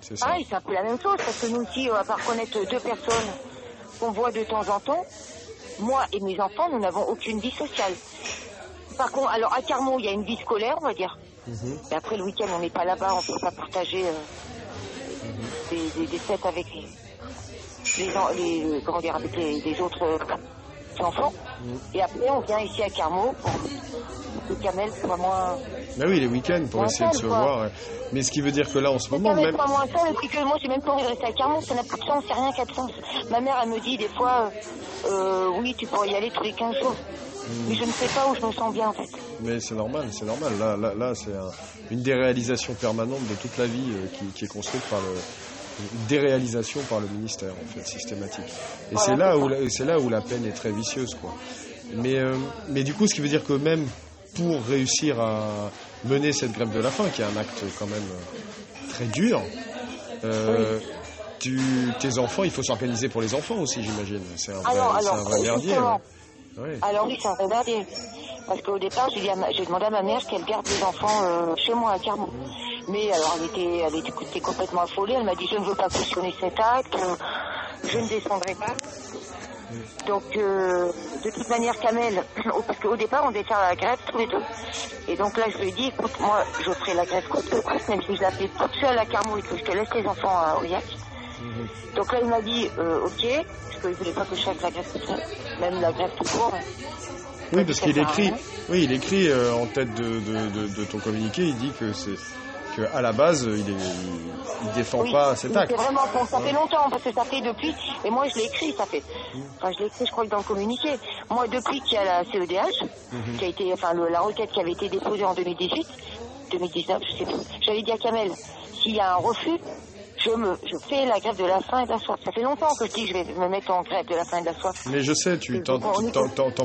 c'est ça. Pareil, c'est un peu la même chose, parce que nous aussi, euh, à part connaître deux personnes qu'on voit de temps en temps, moi et mes enfants, nous n'avons aucune vie sociale. Par contre, alors à Carmont, il y a une vie scolaire, on va dire. Mhm. Et après le week-end, on n'est pas là-bas, on ne peut pas partager euh, des, des, des fêtes avec les, les, en- les- comment dire, avec les, les autres enfants. Et après, on vient ici à Carmont pour que Kamel soit moins... Bah oui, les week-ends pour essayer de se quoi. voir. Mais ce qui veut dire que là, en ce moment, même. soit moins seul, et puis que moi, j'ai même pas envie de rester à Carmont, ça n'a plus de sens, c'est rien qu'à de sens. Ma mère, elle me dit des fois, euh, euh, oui, tu pourrais y aller tous les 15 jours. Mais je ne sais pas où je me sens bien, en fait. Mais c'est normal, c'est normal. Là, là, là c'est un- une déréalisation permanente de toute la vie euh, qui, qui est construite par le. Une déréalisation par le ministère, en fait, systématique. Et Voilà, c'est là, où c'est là où la peine est très vicieuse, quoi. Mais, euh, mais du coup, ce qui veut dire que même pour réussir à mener cette grève de la faim, qui est un acte quand même euh, très dur, euh, tu, tes enfants, il faut s'organiser pour les enfants aussi, j'imagine. C'est un vrai, alors, un vrai merdier. Alors oui, c'est un vrai merdier. Parce qu'au départ, j'ai ma- j'ai demandé à ma mère qu'elle garde les enfants euh, chez moi à Carmont. Mais alors, elle était, elle était, était complètement affolée. Elle m'a dit, je ne veux pas cautionner cet acte. euh, Je ne descendrai pas. Donc, euh, de toute manière, Kamel, parce qu'au départ, on devait faire la grève tous les deux. Et donc là, je lui ai dit, écoute, moi, je ferai la grève coûte, même si je l'appelais toute seule à Carmont et que je te laisse les enfants à Aurillac. Donc là, il m'a dit, euh, ok, parce qu'il voulait pas que je fasse la grève toute seule, même la grève tout court. Oui, parce qu'il écrit, oui, il écrit euh, en tête de, de, de, de ton communiqué, il dit que c'est que à la base, il, est, il, il défend Oui, pas cet acte. C'est vraiment bon, ça fait longtemps parce que ça fait depuis et moi je l'ai écrit, ça fait. Enfin, je l'ai écrit, je crois que dans le communiqué. Moi, depuis qu'il y a la CEDH, Mhm. qui a été, enfin, le- la requête qui avait été déposée en 2018, 2019, je sais plus. J'avais dit à Kamel, s'il y a un refus, je, me, je fais la grève de la faim et de la soif. Ça fait longtemps que je dis que je vais me mettre en grève de la faim et de la soif. Mais je sais, tu t'en,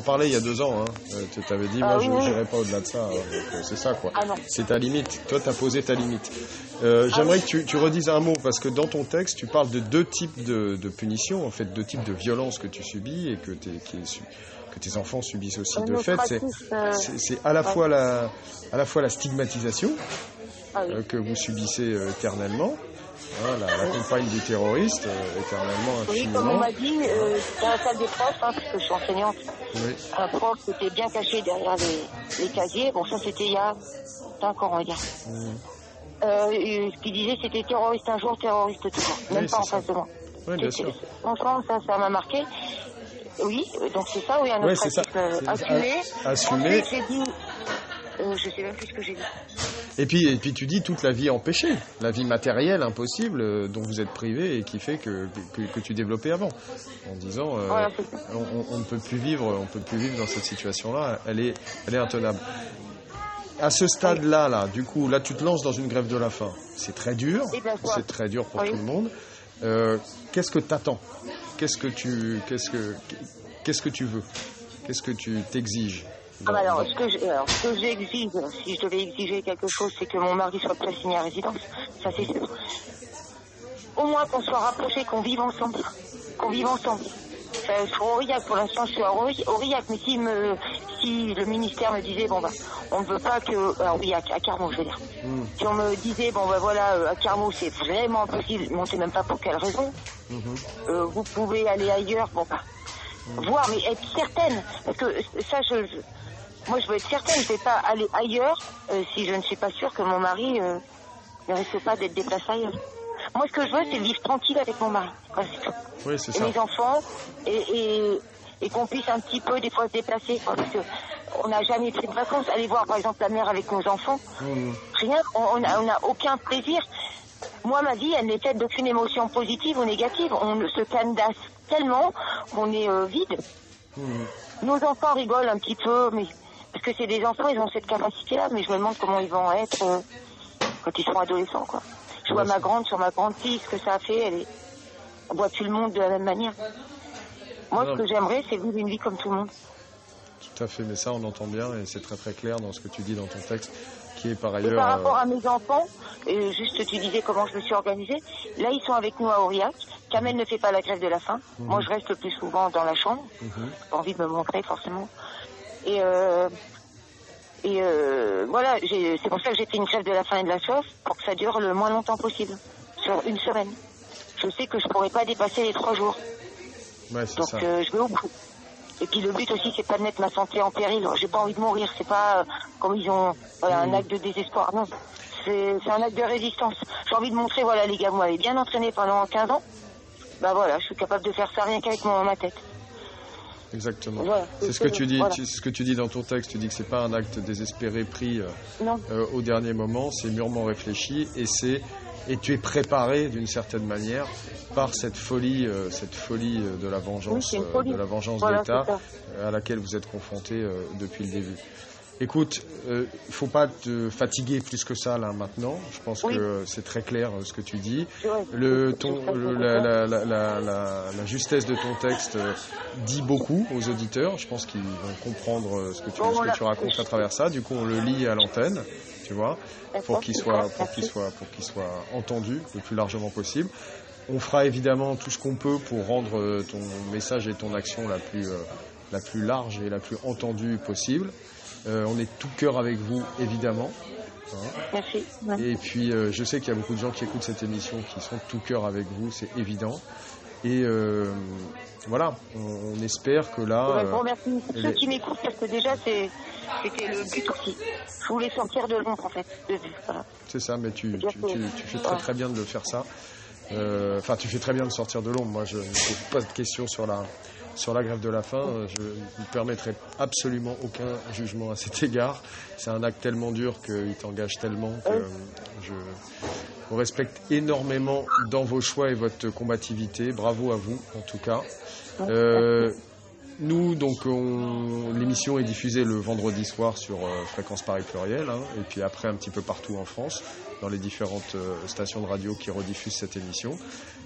parlais il y a deux ans. Hein. Euh, tu t'avais dit, Ah moi, oui, je oui. n'irai pas au-delà de ça. hein. Euh, c'est ça, quoi. Ah non. C'est ta limite. Toi, tu as posé ta limite. Euh, Ah J'aimerais que tu, tu redises un mot, parce que dans ton texte, tu parles de deux types de, de punitions, en fait, deux types de violences que tu subis et que, t'es- qui est su- que tes enfants subissent aussi. De fait, c'est euh, à, la fois la- à la fois la stigmatisation ah oui. euh, que vous subissez euh, éternellement, hein, la, compagne du terroriste, euh, éternellement, Oui, comme on m'a dit, euh, dans la salle des profs, hein, parce que je suis enseignante, Oui. un prof qui était bien caché derrière les, les casiers. Bon, ça, c'était il y a 5 ans, on va dire. Mmh. Euh, et ce qu'il disait, c'était terroriste un jour, terroriste toujours. Même Oui, pas en ça. face de moi. Oui, bien sûr. Franchement, ça, ça m'a marqué. Oui, donc c'est ça, oui, un Ouais, autre c'est ça. euh, assumé. assumé. Ensuite, j'ai dit, euh, je sais même plus ce que j'ai dit. Et puis, et puis tu dis toute la vie empêchée, la vie matérielle impossible euh, dont vous êtes privé et qui fait que, que, que tu développais avant, en disant euh, Voilà, on, ne peut plus vivre, on peut plus vivre dans cette situation-là, elle est, elle est intenable. À ce stade-là, là, du coup, là, tu te lances dans une grève de la faim. C'est très dur, c'est très dur pour Oui. tout le monde. Qu'est-ce que t'attends? Qu'est-ce que tu, qu'est-ce que, qu'est-ce que tu veux? Qu'est-ce que tu t'exiges? Ah bah alors, ce que je- alors, ce que j'exige, si je devais exiger quelque chose, c'est que mon mari soit assigné à résidence. Ça, c'est sûr. Au moins qu'on soit rapprochés, qu'on vive ensemble. Qu'on vive ensemble. Ça, sur Aurillac, pour l'instant, je suis à Auri- Aurillac, mais si, me, si le ministère me disait, bon, bah, on ne veut pas que. À Aurillac, à Carmaux, je veux dire. Hmm. Si on me disait, bon, bah voilà, euh, à Carmaux, c'est vraiment impossible, mais on ne sait même pas pour quelle raison. Mhm. Euh, vous pouvez aller ailleurs, bon, bah, voir, mais être certaine. Parce que euh, ça, je, je- moi, je veux être certaine, je ne vais pas aller ailleurs euh, si je ne suis pas sûre que mon mari euh, ne risque pas d'être déplacé ailleurs. Moi, ce que je veux, c'est vivre tranquille avec mon mari. Voilà, c'est tout. Oui, c'est Et ça. mes enfants, et, et, et qu'on puisse un petit peu, des fois, se déplacer. quoi, parce que on n'a jamais pris de vacances. Aller voir, par exemple, la mère avec nos enfants, Mhm. rien, on n'a aucun plaisir. Moi, ma vie, elle n'est faite d'aucune émotion positive ou négative. On se candasse tellement qu'on est euh, vide. Mhm. Nos enfants rigolent un petit peu, mais parce que c'est des enfants, ils ont cette capacité-là, mais je me demande comment ils vont être euh, quand ils seront adolescents, quoi. Je vois Ouais, ma grande sur ma grande fille, ce que ça a fait, elle est... voit tout le monde de la même manière. Moi, Non. ce que j'aimerais, c'est vivre une vie comme tout le monde. Tout à fait, mais ça on entend bien et c'est très très clair dans ce que tu dis dans ton texte, qui est par Et ailleurs. par rapport euh, à mes enfants, euh, juste tu disais comment je me suis organisée. Là, ils sont avec nous à Aurillac. Kamel ne fait pas la grève de la faim. Moi, je reste le plus souvent dans la chambre. mhm. J'ai pas envie de me montrer forcément. Et, euh, et euh, voilà, j'ai- c'est pour ça que j'ai fait une grève de la faim et de la soif pour que ça dure le moins longtemps possible, sur une semaine. Je sais que je pourrais pas dépasser les trois jours, Ouais, donc ça. euh, je vais au bout. Et puis le but aussi, c'est pas de mettre ma santé en péril. J'ai pas envie de mourir. C'est pas euh, comme ils ont voilà, un acte de désespoir. Non, c'est c'est un acte de résistance. J'ai envie de montrer, voilà, les gars, vous m'avez bien entraîné pendant 15 ans. Bah voilà, je suis capable de faire ça rien qu'avec mon- ma tête. Exactement. Voilà. C'est ce que tu dis. Voilà. tu- C'est ce que tu dis dans ton texte. Tu dis que c'est pas un acte désespéré pris euh, euh, au dernier moment. C'est mûrement réfléchi et c'est et tu es préparé d'une certaine manière par cette folie, euh, cette folie de la vengeance, folie. de la vengeance Voilà, euh, à laquelle vous êtes confronté depuis le début. Écoute, il ne faut pas te fatiguer plus que ça là maintenant. Je pense Oui. que euh, c'est très clair euh, ce que tu dis. Le, ton, le- la, la- la- la- la justesse de ton texte euh, dit beaucoup aux auditeurs. Je pense qu'ils vont comprendre euh, ce que tu, ce que tu racontes à travers ça. Du coup, on le lit à l'antenne, tu vois, pour qu'il soit, pour qu'il soit, pour qu'il soit entendu le plus largement possible. On fera évidemment tout ce qu'on peut pour rendre euh, ton message et ton action la plus, euh, la plus large et la plus entendue possible. Euh, on est tout cœur avec vous, évidemment. hein. Merci. Ouais. Et puis, euh, je sais qu'il y a beaucoup de gens qui écoutent cette émission qui sont tout cœur avec vous, c'est évident. Et euh, voilà, on, on espère que là, je vous remercie ceux qui m'écoutent parce que déjà c'est c'était le but aussi. Je voulais sortir de l'ombre en fait. De, voilà. c'est ça, mais tu, Bien tu, fait. tu- tu fais très très bien de le faire ça. Enfin, tu fais très bien de sortir de l'ombre. Moi, je ne pose pas de questions sur la, sur la grève de la faim. Euh, Je ne permettrai absolument aucun jugement à cet égard. C'est un acte tellement dur qu'il t'engage tellement que euh, je vous respecte énormément dans vos choix et votre combativité. Bravo à vous, en tout cas. Euh, nous, donc, on- l'émission est diffusée le vendredi soir sur euh, Fréquence Paris Pluriel, hein, et puis après un petit peu partout en France, dans les différentes euh, stations de radio qui rediffusent cette émission.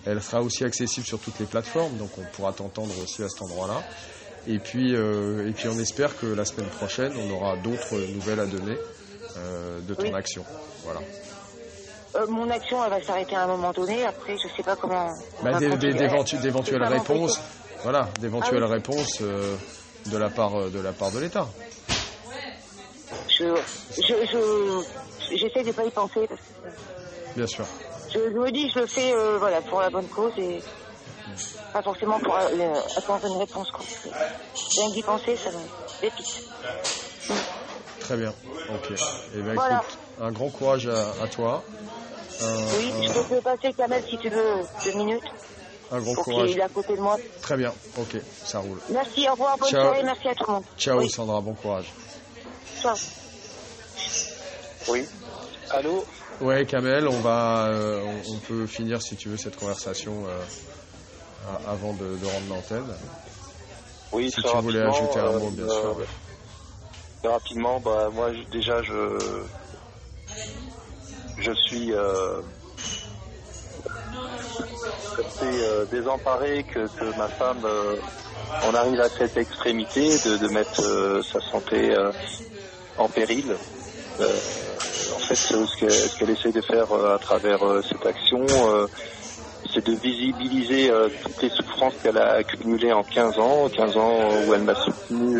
Elle sera aussi accessible sur toutes les plateformes, donc on pourra t'entendre aussi à cet endroit-là. Et puis, euh, et puis on espère que la semaine prochaine, on aura d'autres nouvelles à donner euh, de ton Oui. action. Voilà. Euh, mon action, elle va s'arrêter à un moment donné. Après, je sais pas comment. Bah, d'éventuelles réponses, voilà, d'éventuelles Ah oui. réponses euh, de la part de la part de l'État. Je, je, je, j'essaie de pas y penser parce que Bien sûr. Je, je me dis, je le fais, euh, voilà, pour la bonne cause et pas forcément pour euh, attendre une réponse. Quoi. Rien que d'y penser, ça me dépite. Très bien. Ok. Et ben Voilà. écoute, un grand courage à, à toi. Oui, je peux te passer Kamel si tu veux deux minutes un grand pour courage. qu'il est à côté de moi. Très bien. Ok, ça roule. Merci, au revoir, bonne Ciao. soirée, merci à tout le monde. Ciao Oui, Sandra, bon courage. ciao. Oui. Allô? Ouais, Kamel, on va, euh, on, on peut finir si tu veux cette conversation euh, avant de, de rendre l'antenne. Oui, Si tu voulais rapidement, ajouter un mot, bien euh, sûr. très rapidement, bah, moi, déjà, je, je suis assez désemparé que, que ma femme en arrive à cette extrémité de, de mettre euh, sa santé euh, en péril. Euh, fait, ce que- ce qu'elle essaie de faire euh, à travers euh, cette action, euh, c'est de visibiliser toutes les souffrances qu'elle a accumulées en 15 ans, 15 ans où elle m'a soutenu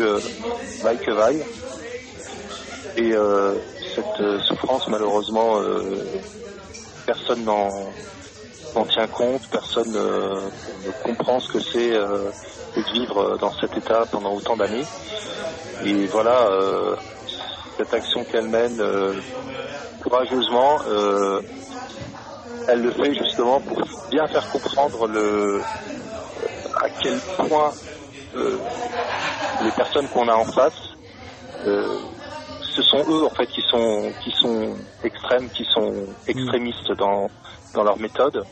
vaille que vaille. Et cette souffrance, malheureusement, personne n'en tient compte, personne ne comprend ce que c'est de vivre dans cet état pendant autant d'années. Et voilà, cette action qu'elle mène euh, courageusement, euh, elle le fait justement pour bien faire comprendre le à quel point euh, les personnes qu'on a en face, ce sont eux en fait qui sont qui sont extrêmes, qui sont extrémistes dans dans leur méthode.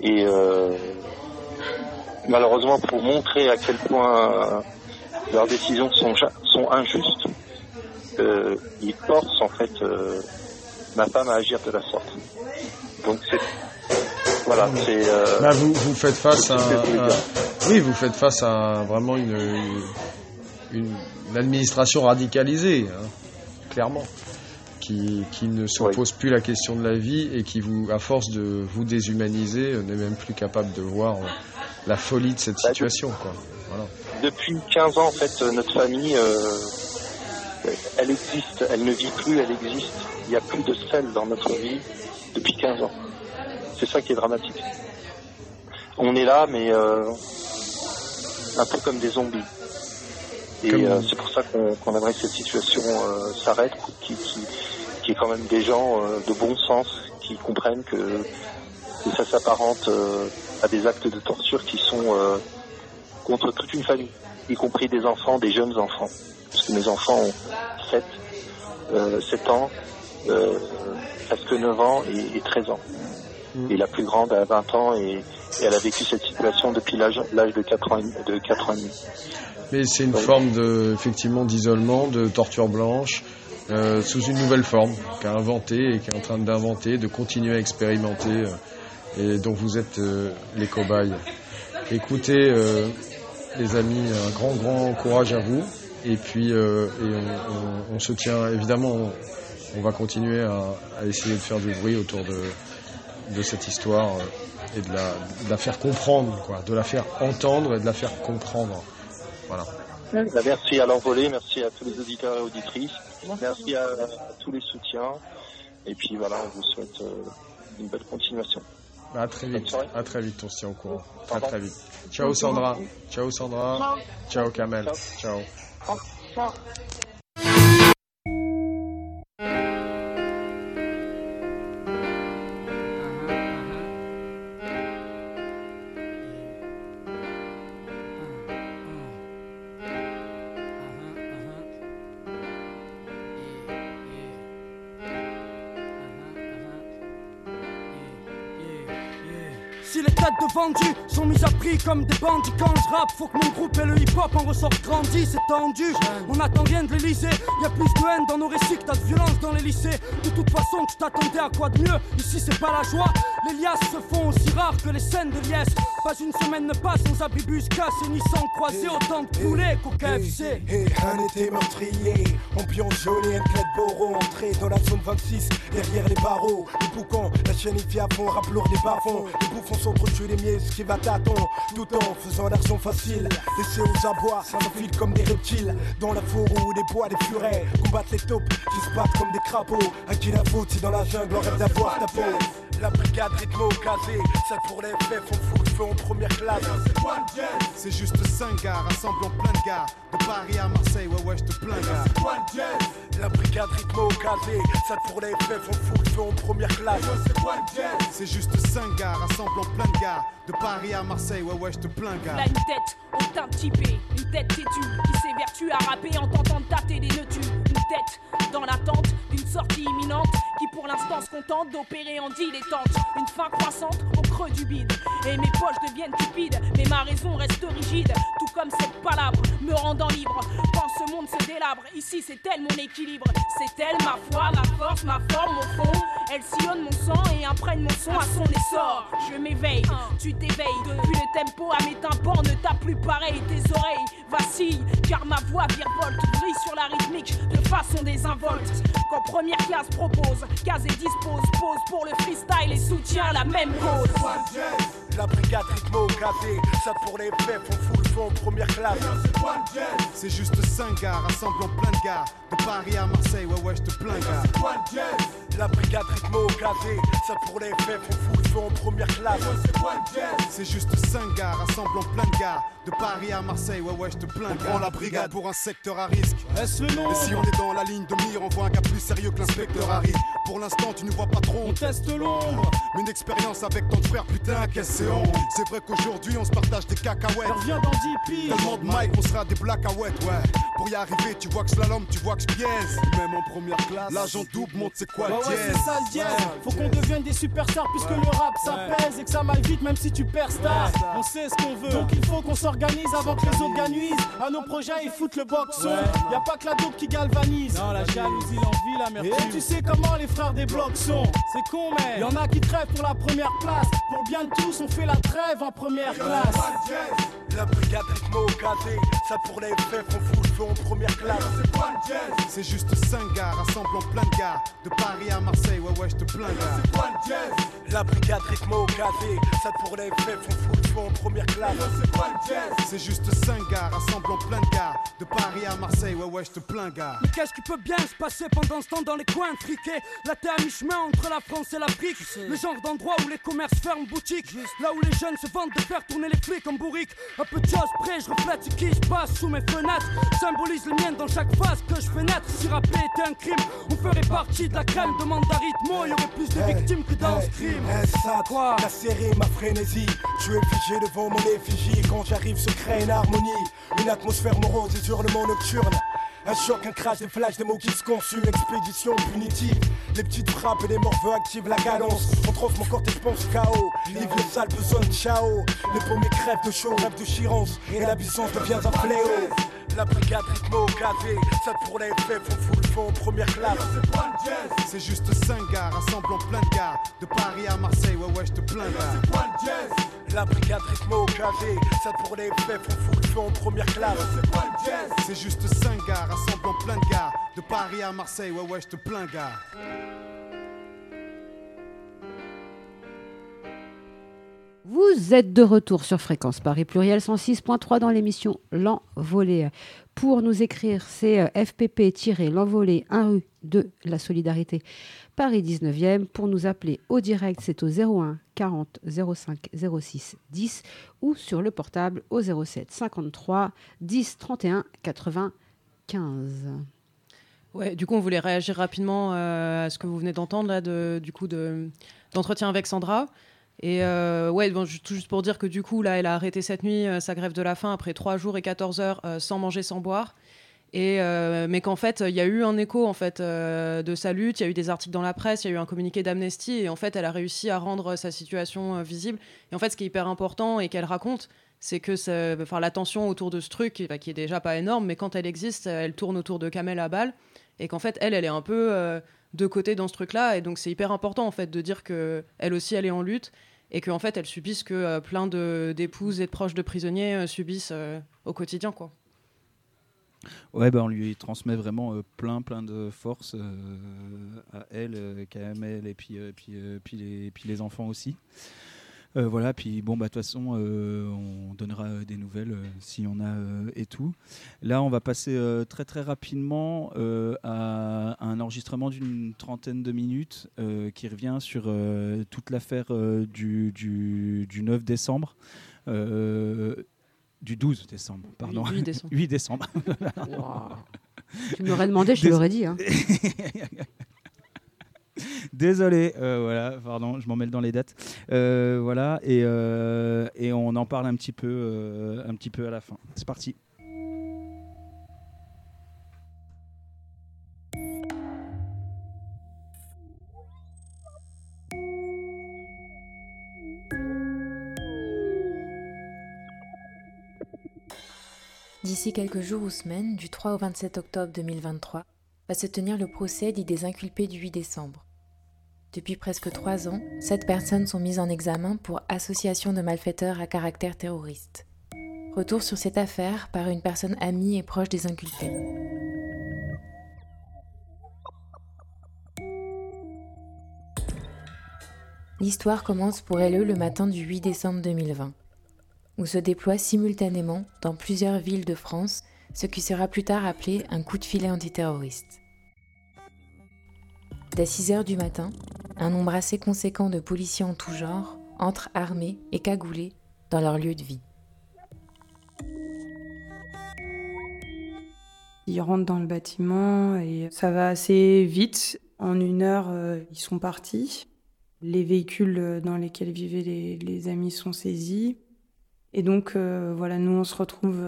Et malheureusement, pour montrer à quel point leurs décisions sont sont injustes, euh, ils forcent en fait euh, ma femme à agir de la sorte. Donc c'est voilà, c'est euh, Là, vous, vous faites face à, dire. oui, vous faites face à vraiment une, une, une administration radicalisée, hein, clairement, qui, qui ne se Oui. pose plus la question de la vie et qui vous, à force de vous déshumaniser, euh, n'est même plus capable de voir la folie de cette Bah, situation, quoi. Voilà. depuis 15 ans en fait notre famille euh, elle existe, elle ne vit plus, elle existe. Il n'y a plus de sel dans notre vie depuis 15 ans. C'est ça qui est dramatique. On est là, mais euh, un peu comme des zombies. Et euh, c'est pour ça qu'on aimerait que cette situation euh, s'arrête, qu'il qui, qui est quand même des gens de bon sens qui comprennent que, que ça s'apparente à des actes de torture qui sont contre toute une famille, y compris des enfants, des jeunes enfants. Parce que mes enfants ont 7, euh, 7 ans, euh, presque 9 ans et, et 13 ans. Mm. Et la plus grande a 20 ans et, et elle a vécu cette situation depuis l'âge de 4 ans, et demi- de 4 ans et demi. Mais c'est une forme de, effectivement, d'isolement, de torture blanche, euh, sous une nouvelle forme, qu'a inventé et qui est en train d'inventer, de continuer à expérimenter, euh, et dont vous êtes les cobayes. Écoutez, les amis, un grand, grand courage à vous. Et puis, euh, et on, on- on se tient, évidemment, on, on va continuer à, à essayer de faire du bruit autour de, de cette histoire euh, et de la, de la faire comprendre, quoi, de la faire entendre et de la faire comprendre. Voilà. Bah, Merci à l'envolée, merci à tous les auditeurs et auditrices, merci à, à tous les soutiens. Et puis voilà, on vous souhaite euh, une belle continuation. À très vite. À très vite, on se tient au courant. Très très vite. Ciao Sandra. Ciao Sandra. Ciao. Ciao Kamel. Ciao. Ciao. Ici vendus sont mises à prix comme des bandits. Quand je rappe faut que mon groupe et le hip hop en ressortent grandi C'est tendu, on attend rien de l'Elysée Y'a plus de haine dans nos récits que t'as de violence dans les lycées. De toute façon tu t'attendais à quoi de mieux? Ici c'est pas la joie, les liasses se font aussi rares que les scènes de liesse. Pas une semaine ne passe sans abribus cassé ni sans croiser autant de poulets qu'au KFC Hey, un été meurtrier, ambiance jolie, un de Boro, entrée dans la zone 26, derrière les barreaux, les boucans, la chaîne y à fond, rap lourd des bas-fonds, les bouffons s'entretuent les miens, qui va tâton, tout en faisant l'argent facile, laissés aux abois, ça file comme des reptiles, dans la forêt ou des bois, des furets, combattre les taupes, qui se battent comme des crapauds, à qui la faute si dans la jungle on rêve d'avoir ta peau la brigade rythmo casé, ça pour les on fout le feu en première classe. C'est juste 5 gars, rassemblant plein de gars. De Paris à Marseille, ouais, ouais, je te plains, gars. La brigade rythmo casé, ça pour les on fout le feu en première classe. C'est juste 5 gars, rassemblant plein de gars. De Paris à Marseille, ouais, ouais, je te plains, gars. Là une tête au teint typé, une tête têtue qui s'évertue à rapper en tentant de tâter des nœuds Une tête dans l'attente d'une sortie imminente qui pour l'instant se contente d'opérer en dilettante. Une fin croissante au creux du bide. Et mes poches deviennent cupides, mais ma raison reste rigide. Tout comme cette palabre me rendant libre. Quand ce monde se délabre, ici c'est elle mon équilibre. C'est elle ma foi, ma force, ma forme, mon fond. Elle sillonne mon sang et imprègne mon son à son essor. Je m'éveille, tu t'éveilles. Depuis le tempo à mes tympans ne t'a plus pareil. Tes oreilles vacillent, car ma voix virevolte. Sur la rythmique de façon désinvolte. Quand première classe propose, case et dispose, pose pour le freestyle et soutient la même cause. La brigade rythmo casé, ça pour les FF, on fout le en première classe. C'est juste 5 gars, rassemblant plein de gars. De Paris à Marseille, ouais, ouais, je te plains. La brigade rythmo casé, ça pour les FF, on fout le feu en première classe. C'est juste 5 gars, rassemblant plein de gars. De Paris à Marseille, ouais, ouais, je te plains, gars. prend la brigade pour un secteur à risque. Est-ce le nom? Et si on est dans la ligne de mire, on voit un gars plus sérieux que l'inspecteur Harry. Pour l'instant, tu ne vois pas trop. On teste l'ombre Mais une expérience avec ton frère, putain, qu'est-ce que c'est. C'est vrai qu'aujourd'hui, on se partage des cacahuètes. Reviens dans 10 piges Tellement de Mike, on sera des blackaouettes, ouais. Pour y arriver, tu vois que slalom, tu vois que je pièce. Même en première classe, l'agent double monte, c'est quoi Bah le ouais, c'est ça le dièse. Faut qu'on devienne des superstars puisque le rap ça pèse et que ça m'aille vite même si tu perds star. On sait ce qu'on veut. Donc il faut qu'on s'organise avant que les autres gagnent À nos projets, ils foutent le boxon. Y a pas que la dope qui galvanise. Non, la jalousie, l'envie, l'amertume. Et tu sais comment les frères des blocs sont. C'est con, mais y en a qui crèvent pour la première place. Pour bien de tous, on fait la trêve en première classe. La brigade rythmo casé, ça pour les FF, on fout le feu en première classe. C'est juste 5 gars, rassemblant plein de gars. De Paris à Marseille, ouais, ouais, je te plains, gars. La brigade rythmo casé, ça pour les FF, on fout le feu en première classe. C'est juste 5 gars, rassemblant plein de gars. De Paris à Marseille, ouais, ouais, je te plains, gars. Mais qu'est-ce qui peut bien se passer pendant ce temps dans les coins friqués? La terre à mi-chemin entre la France et l'Afrique Le genre d'endroit où les commerces ferment boutique Là où les jeunes se vendent de faire tourner les flics en bourrique Un peu de choses près, je reflète ce qui se passe sous mes fenêtres Symbolise les miennes dans chaque phase que je fais naître Si rapper était un crime, on ferait partie de la crème Demande à rythmo, y aurait plus de Hey, victimes que dans hey, ce crime hey, ça, Quoi La série, ma frénésie. Je suis figé devant mon effigie. Quand j'arrive, se crée une harmonie. Une atmosphère morose, des hurlements nocturnes. Un choc, un crash, des flashs, des mots qui se conçuent. Expédition punitive. Les petites frappes et les morveux activent la cadence. On trouve mon corps, je pense KO. Livre les besoins de ciao. Les paumés crèvent de chaud, rêve de chirance. Et la puissance devient un fléau. La brigade rythmo casé, ça pour les on fout le en première classe. C'est juste 5 gars, rassemblant plein de gars. De Paris à Marseille, ouais, ouais, je te plains, gars. La brigade rythmo casé, ça pour les on fout le feu en première classe. C'est juste 5 gars, rassemblant plein de gars. De Paris à Marseille, ouais, ouais, je te plains, gars. Vous êtes de retour sur Fréquence Paris Pluriel 106.3 dans l'émission L'Envolée. Pour nous écrire, c'est euh, FPP-L'Envolée 1 rue de la Solidarité Paris 19e. Pour nous appeler au direct, c'est au 01 40 05 06 10 ou sur le portable au 07 53 10 31 95. Ouais, du coup, on voulait réagir rapidement euh, à ce que vous venez d'entendre là, du coup, de, d'entretien avec Sandra. Et euh, ouais, tout juste pour dire que du coup, là, elle a arrêté cette nuit euh, sa grève de la faim après 3 jours et 14 heures euh, sans manger, sans boire. Et, mais qu'en fait, il y a eu un écho en fait de sa lutte, il y a eu des articles dans la presse, il y a eu un communiqué d'amnesty, et en fait, elle a réussi à rendre sa situation visible. Et en fait, ce qui est hyper important et qu'elle raconte, c'est que enfin, la tension autour de ce truc, qui, bah, qui est déjà pas énorme, mais quand elle existe, elle tourne autour de Kamel à balle, et qu'en fait, elle, elle est un peu de côté dans ce truc-là, et donc c'est hyper important en fait de dire que elle aussi, elle est en lutte, et qu'en fait, elle subit ce que euh, plein d'épouses et de proches de prisonniers euh, subissent euh, au quotidien, quoi. Ouais, bah, on lui transmet vraiment euh, plein, plein de force à elle, euh, KML et puis, puis, puis, les, puis les enfants aussi. Euh, voilà, puis bon, bah, de toute façon, euh, on donnera euh, des nouvelles si on a et tout. Là, on va passer très très rapidement à un enregistrement d'une trentaine de minutes qui revient sur toute l'affaire du, du, du 9 décembre. Du 12 décembre, pardon. 8 décembre. 8 décembre. Tu m'aurais demandé, je te Dés- l'aurais dit. hein. Désolé, euh, voilà, pardon, je m'en mêle dans les dates. Euh, voilà, et, euh, et on en parle un petit peu, un petit peu à la fin. C'est parti. D'ici quelques jours ou semaines, du 3 au 27 octobre 2023, va se tenir le procès dit des inculpés du 8 décembre. Depuis presque trois ans, sept personnes sont mises en examen pour association de malfaiteurs à caractère terroriste. Retour sur cette affaire par une personne amie et proche des inculpés. L'histoire commence pour LE le matin du 8 décembre 2020 où se déploie simultanément dans plusieurs villes de France ce qui sera plus tard appelé un coup de filet antiterroriste. Dès 6 heures du matin, un nombre assez conséquent de policiers en tout genre entrent armés et cagoulés dans leur lieu de vie. Ils rentrent dans le bâtiment et ça va assez vite. En une heure, euh, ils sont partis. Les véhicules euh, dans lesquels vivaient les, amis sont saisis. Et donc, euh, voilà, nous, on se retrouve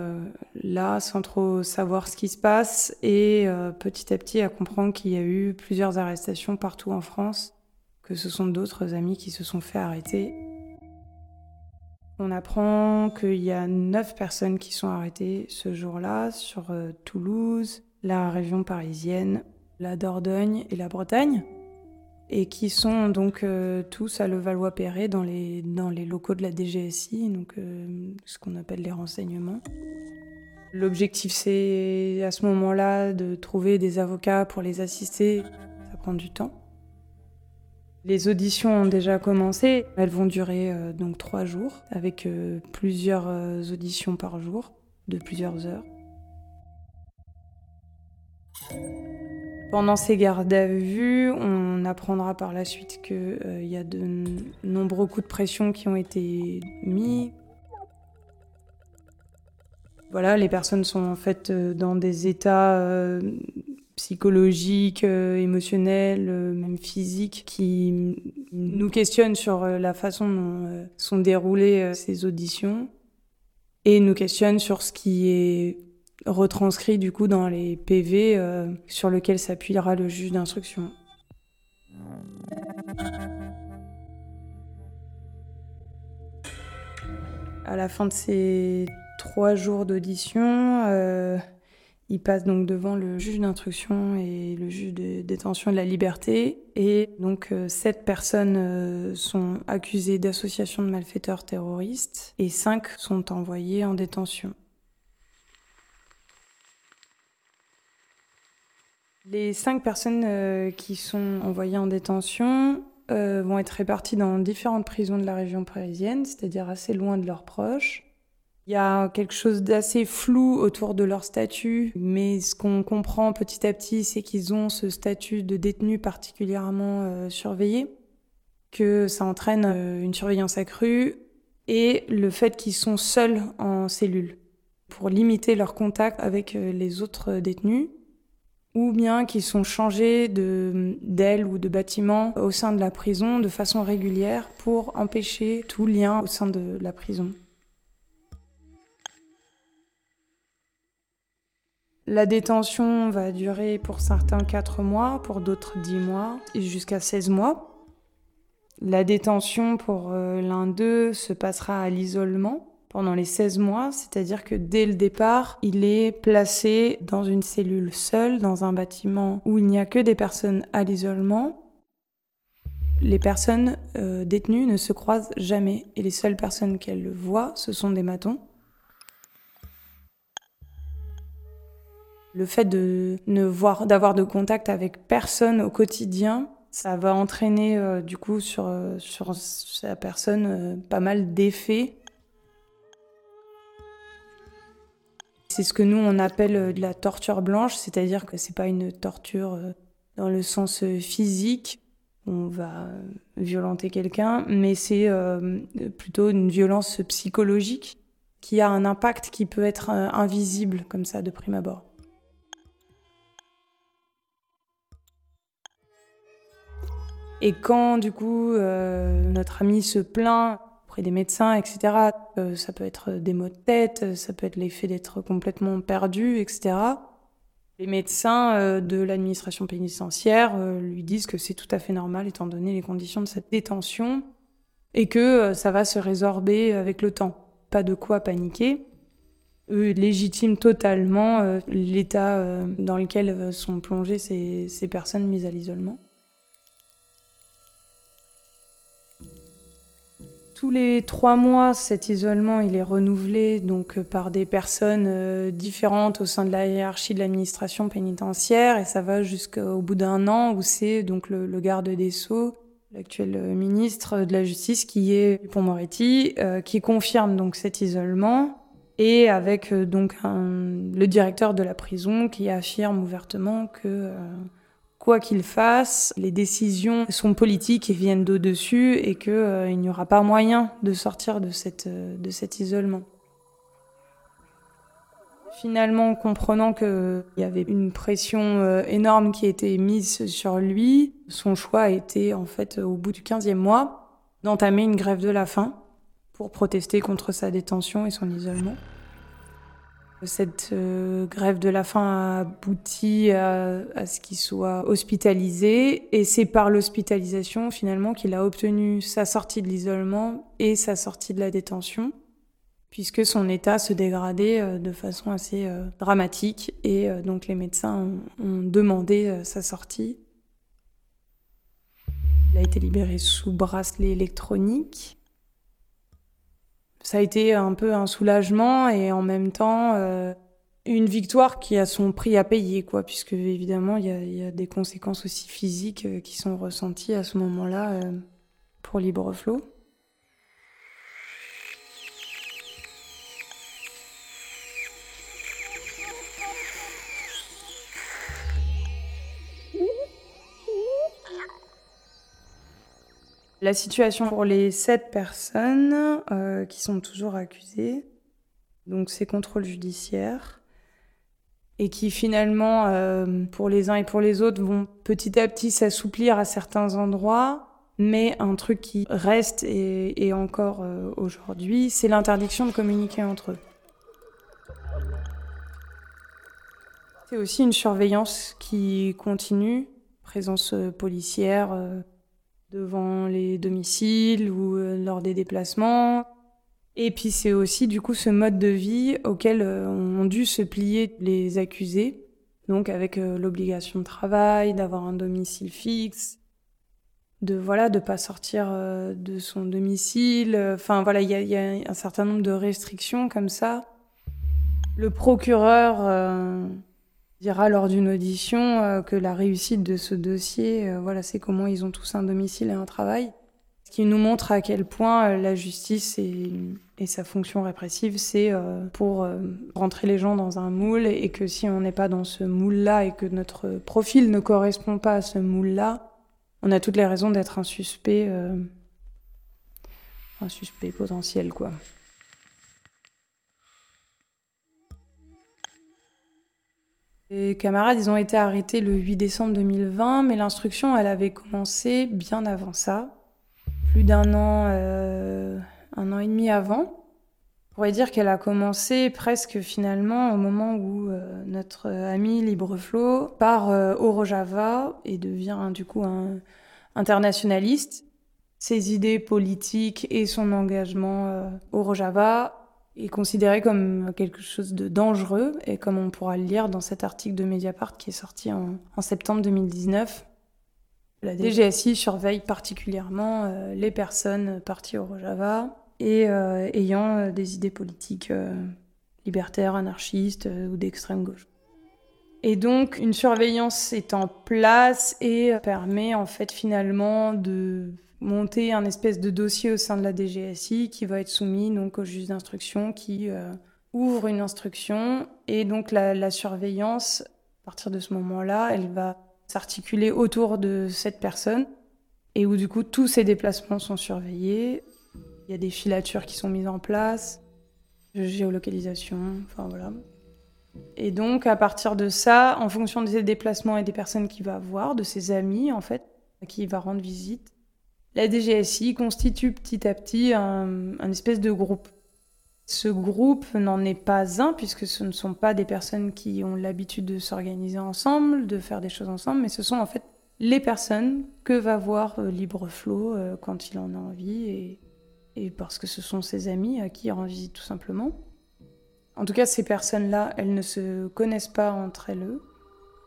là sans trop savoir ce qui se passe et petit à petit à comprendre qu'il y a eu plusieurs arrestations partout en France, que ce sont d'autres amis qui se sont fait arrêter. On apprend qu'il y a neuf personnes qui sont arrêtées ce jour-là sur euh, Toulouse, la région parisienne, la Dordogne et la Bretagne, et qui sont donc euh, tous à Levallois-Perret dans les, dans les locaux de la DGSI, donc euh, ce qu'on appelle les renseignements. L'objectif, c'est à ce moment-là de trouver des avocats pour les assister. Ça prend du temps. Les auditions ont déjà commencé. Elles vont durer euh, donc trois jours, avec euh, plusieurs euh, auditions par jour, de plusieurs heures. Pendant ces gardes à vue, on apprendra par la suite qu'il y a de nombreux coups de pression qui ont été mis. Voilà, les personnes sont en fait dans des états psychologiques, euh, émotionnels, euh, même physiques, qui nous questionnent sur euh, la façon dont sont déroulées ces auditions et nous questionnent sur ce qui est retranscrit du coup dans les PV sur lequel s'appuiera le juge d'instruction. À la fin de ces trois jours d'audition, il passe donc devant le juge d'instruction et le juge de détention de la liberté. Et donc, euh, sept personnes euh, sont accusées d'association de malfaiteurs terroristes et cinq sont envoyées en détention. Les cinq personnes euh, qui sont envoyées en détention vont être réparties dans différentes prisons de la région parisienne, c'est-à-dire assez loin de leurs proches. Il y a quelque chose d'assez flou autour de leur statut, mais ce qu'on comprend petit à petit, c'est qu'ils ont ce statut de détenu particulièrement euh, surveillé, que ça entraîne euh, une surveillance accrue et le fait qu'ils sont seuls en cellule pour limiter leur contact avec euh, les autres détenus ou bien qu'ils sont changés d'aile ou de bâtiment au sein de la prison de façon régulière pour empêcher tout lien au sein de la prison. La détention va durer pour certains 4 mois, pour d'autres 10 mois, et jusqu'à 16 mois. La détention pour euh, l'un d'eux se passera à l'isolement pendant les 16 mois, c'est-à-dire que dès le départ, il est placé dans une cellule seule, dans un bâtiment où il n'y a que des personnes à l'isolement. Les personnes euh, détenues ne se croisent jamais et les seules personnes qu'elles voient, ce sont des matons. Le fait de ne voir, d'avoir de contact avec personne au quotidien, ça va entraîner euh, du coup sur, euh, sa personne euh, pas mal d'effets. C'est ce que nous on appelle de la torture blanche, c'est-à-dire que c'est pas une torture dans le sens physique, on va violenter quelqu'un, mais c'est plutôt une violence psychologique qui a un impact qui peut être invisible comme ça de prime abord. Et quand du coup euh, notre ami se plaint auprès des médecins, etc., euh, ça peut être des maux de tête, ça peut être l'effet d'être complètement perdu, etc. Les médecins euh, de l'administration pénitentiaire lui disent que c'est tout à fait normal étant donné les conditions de cette détention et que ça va se résorber avec le temps. Pas de quoi paniquer. Eux légitiment totalement l'état dans lequel sont plongées ces personnes mises à l'isolement. Tous les trois mois, cet isolement il est renouvelé donc euh, par des personnes euh, différentes au sein de la hiérarchie de l'administration pénitentiaire et ça va jusqu'au bout d'un an où c'est donc le, garde des sceaux, l'actuel euh, ministre de la Justice qui est Pont Moretti, qui confirme donc cet isolement et avec donc le directeur de la prison qui affirme ouvertement que quoi qu'il fasse, les décisions sont politiques et viennent d'au-dessus et qu'il euh, n'y aura pas moyen de sortir de, cette, euh, cet isolement. Finalement, comprenant qu'il y avait une pression euh, énorme qui était mise sur lui, son choix a été, en fait, au bout du 15e mois, d'entamer une grève de la faim pour protester contre sa détention et son isolement. Cette euh, grève de la faim a abouti à, ce qu'il soit hospitalisé. Et c'est par l'hospitalisation finalement qu'il a obtenu sa sortie de l'isolement et sa sortie de la détention puisque son état se dégradait euh, de façon assez euh, dramatique. Et donc les médecins ont demandé sa sortie. Il a été libéré sous bracelet électronique ça a été un peu un soulagement et en même temps euh, une victoire qui a son prix à payer, quoi, puisque évidemment il y, a, des conséquences aussi physiques euh, qui sont ressenties à ce moment-là euh, pour Libreflow. La situation pour les sept personnes euh, qui sont toujours accusées, donc c'est contrôle judiciaire, et qui finalement, euh, pour les uns et pour les autres, vont petit à petit s'assouplir à certains endroits. Mais un truc qui reste et, encore euh, aujourd'hui, c'est l'interdiction de communiquer entre eux. C'est aussi une surveillance qui continue, présence policière devant les domiciles ou euh, lors des déplacements. Et puis c'est aussi du coup ce mode de vie auquel euh, ont dû se plier les accusés, donc avec euh, l'obligation de travail, d'avoir un domicile fixe, de voilà de pas sortir de son domicile. Enfin voilà, il y a, un certain nombre de restrictions comme ça. Le procureur dira lors d'une audition euh, que la réussite de ce dossier, euh, voilà, c'est comment ils ont tous un domicile et un travail. Ce qui nous montre à quel point euh, la justice et, sa fonction répressive, c'est pour rentrer les gens dans un moule et que si on n'est pas dans ce moule-là et que notre profil ne correspond pas à ce moule-là, on a toutes les raisons d'être un suspect, un suspect potentiel, quoi. Les camarades, ils ont été arrêtés le 8 décembre 2020, mais l'instruction, elle avait commencé bien avant ça, plus d'un an, euh, un an et demi avant. pourrait dire qu'elle a commencé presque finalement au moment où euh, notre ami Libreflot part euh, au Rojava et devient du coup un internationaliste. Ses idées politiques et son engagement euh, au Rojava est considéré comme quelque chose de dangereux et comme on pourra le lire dans cet article de Mediapart qui est sorti en, en septembre 2019. La DGSI surveille particulièrement les personnes parties au Rojava et euh, ayant euh, des idées politiques euh, libertaires, anarchistes ou d'extrême gauche. Et donc une surveillance est en place et permet en fait finalement de monter un espèce de dossier au sein de la DGSI qui va être soumis donc au juge d'instruction qui ouvre une instruction. Et donc la, la, surveillance à partir de ce moment-là elle va s'articuler autour de cette personne. Et où du coup tous ses déplacements sont surveillés. Il y a des filatures qui sont mises en place, géolocalisation, enfin voilà. Et donc, à partir de ça, en fonction de ses déplacements et des personnes qu'il va voir, de ses amis en fait, à qui il va rendre visite, la DGSI constitue petit à petit un, espèce de groupe. Ce groupe n'en est pas un, puisque ce ne sont pas des personnes qui ont l'habitude de s'organiser ensemble, de faire des choses ensemble, mais ce sont en fait les personnes que va voir euh, Libre Flow euh, quand il en a envie et, parce que ce sont ses amis à qui il rend visite tout simplement. En tout cas, ces personnes-là, elles ne se connaissent pas entre elles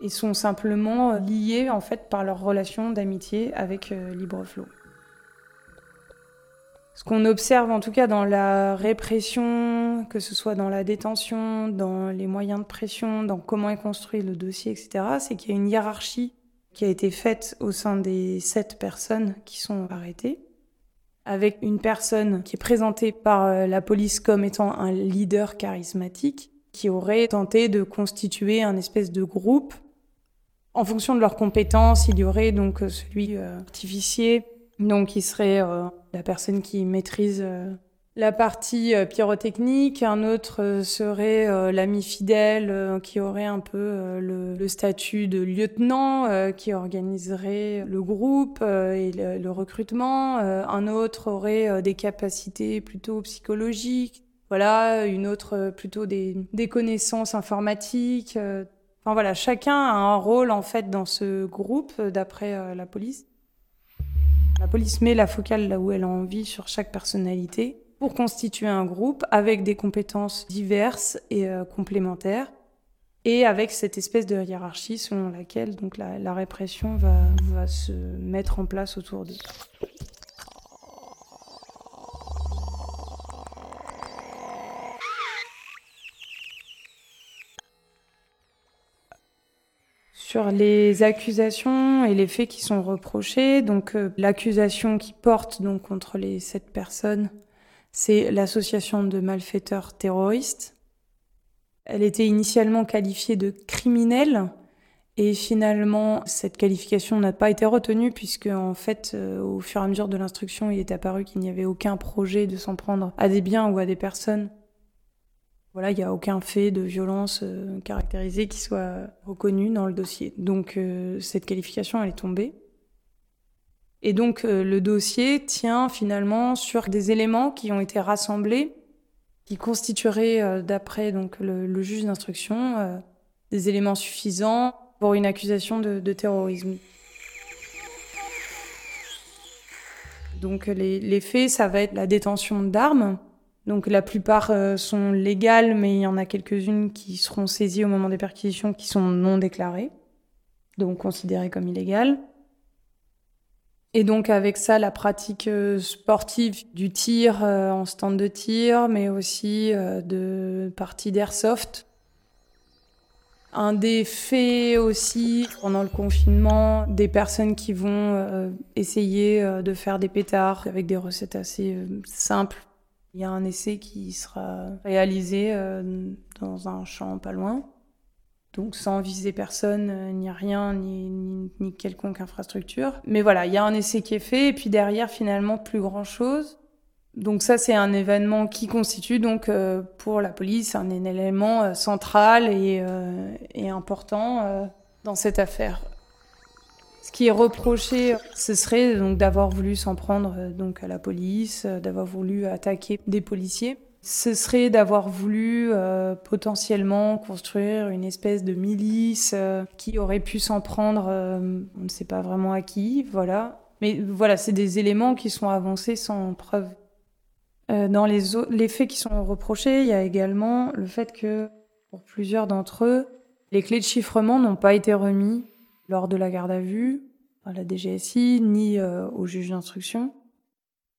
et sont simplement liées en fait par leur relation d'amitié avec euh, Libreflow. Ce qu'on observe en tout cas dans la répression, que ce soit dans la détention, dans les moyens de pression, dans comment est construit le dossier, etc., c'est qu'il y a une hiérarchie qui a été faite au sein des sept personnes qui sont arrêtées avec une personne qui est présentée par euh, la police comme étant un leader charismatique, qui aurait tenté de constituer un espèce de groupe. En fonction de leurs compétences, il y aurait donc euh, celui euh, artificier, donc qui serait la personne qui maîtrise la partie euh, pyrotechnique, un autre euh, serait euh, l'ami fidèle qui aurait un peu le, statut de lieutenant qui organiserait le groupe et le, recrutement, un autre aurait des capacités plutôt psychologiques, voilà, une autre plutôt des, des connaissances informatiques. Enfin voilà, chacun a un rôle en fait dans ce groupe d'après la police. La police met la focale là où elle a envie sur chaque personnalité pour constituer un groupe avec des compétences diverses et euh, complémentaires et avec cette espèce de hiérarchie selon laquelle donc la, répression va, va, se mettre en place autour d'eux. Sur les accusations et les faits qui sont reprochés, donc euh, l'accusation qui porte donc contre les sept personnes c'est l'association de malfaiteurs terroristes. Elle était initialement qualifiée de criminelle et finalement cette qualification n'a pas été retenue puisque en fait euh, au fur et à mesure de l'instruction il est apparu qu'il n'y avait aucun projet de s'en prendre à des biens ou à des personnes. Voilà, il n'y a aucun fait de violence euh, caractérisé qui soit reconnu dans le dossier. Donc euh, cette qualification elle est tombée. Et donc euh, le dossier tient finalement sur des éléments qui ont été rassemblés, qui constitueraient, euh, d'après donc le, juge d'instruction, euh, des éléments suffisants pour une accusation de, terrorisme. Donc les, les, faits, ça va être la détention d'armes. Donc la plupart sont légales, mais il y en a quelques-unes qui seront saisies au moment des perquisitions qui sont non déclarées, donc considérées comme illégales. Et donc avec ça, la pratique euh, sportive du tir euh, en stand de tir, mais aussi euh, de parties d'airsoft. Un des faits aussi pendant le confinement, des personnes qui vont essayer de faire des pétards avec des recettes assez simples. Il y a un essai qui sera réalisé dans un champ pas loin donc sans viser personne, euh, ni rien, ni, ni, quelconque infrastructure. Mais voilà, il y a un essai qui est fait, et puis derrière, finalement, plus grand-chose. Donc ça, c'est un événement qui constitue donc euh, pour la police un élément euh, central et, et important dans cette affaire. Ce qui est reproché, ce serait donc d'avoir voulu s'en prendre donc à la police, d'avoir voulu attaquer des policiers. ce serait d'avoir voulu euh, potentiellement construire une espèce de milice euh, qui aurait pu s'en prendre, euh, on ne sait pas vraiment à qui, voilà. Mais voilà, c'est des éléments qui sont avancés sans preuve. dans les, les faits qui sont reprochés, il y a également le fait que, pour plusieurs d'entre eux, les clés de chiffrement n'ont pas été remis lors de la garde à vue à la DGSI ni au juge d'instruction.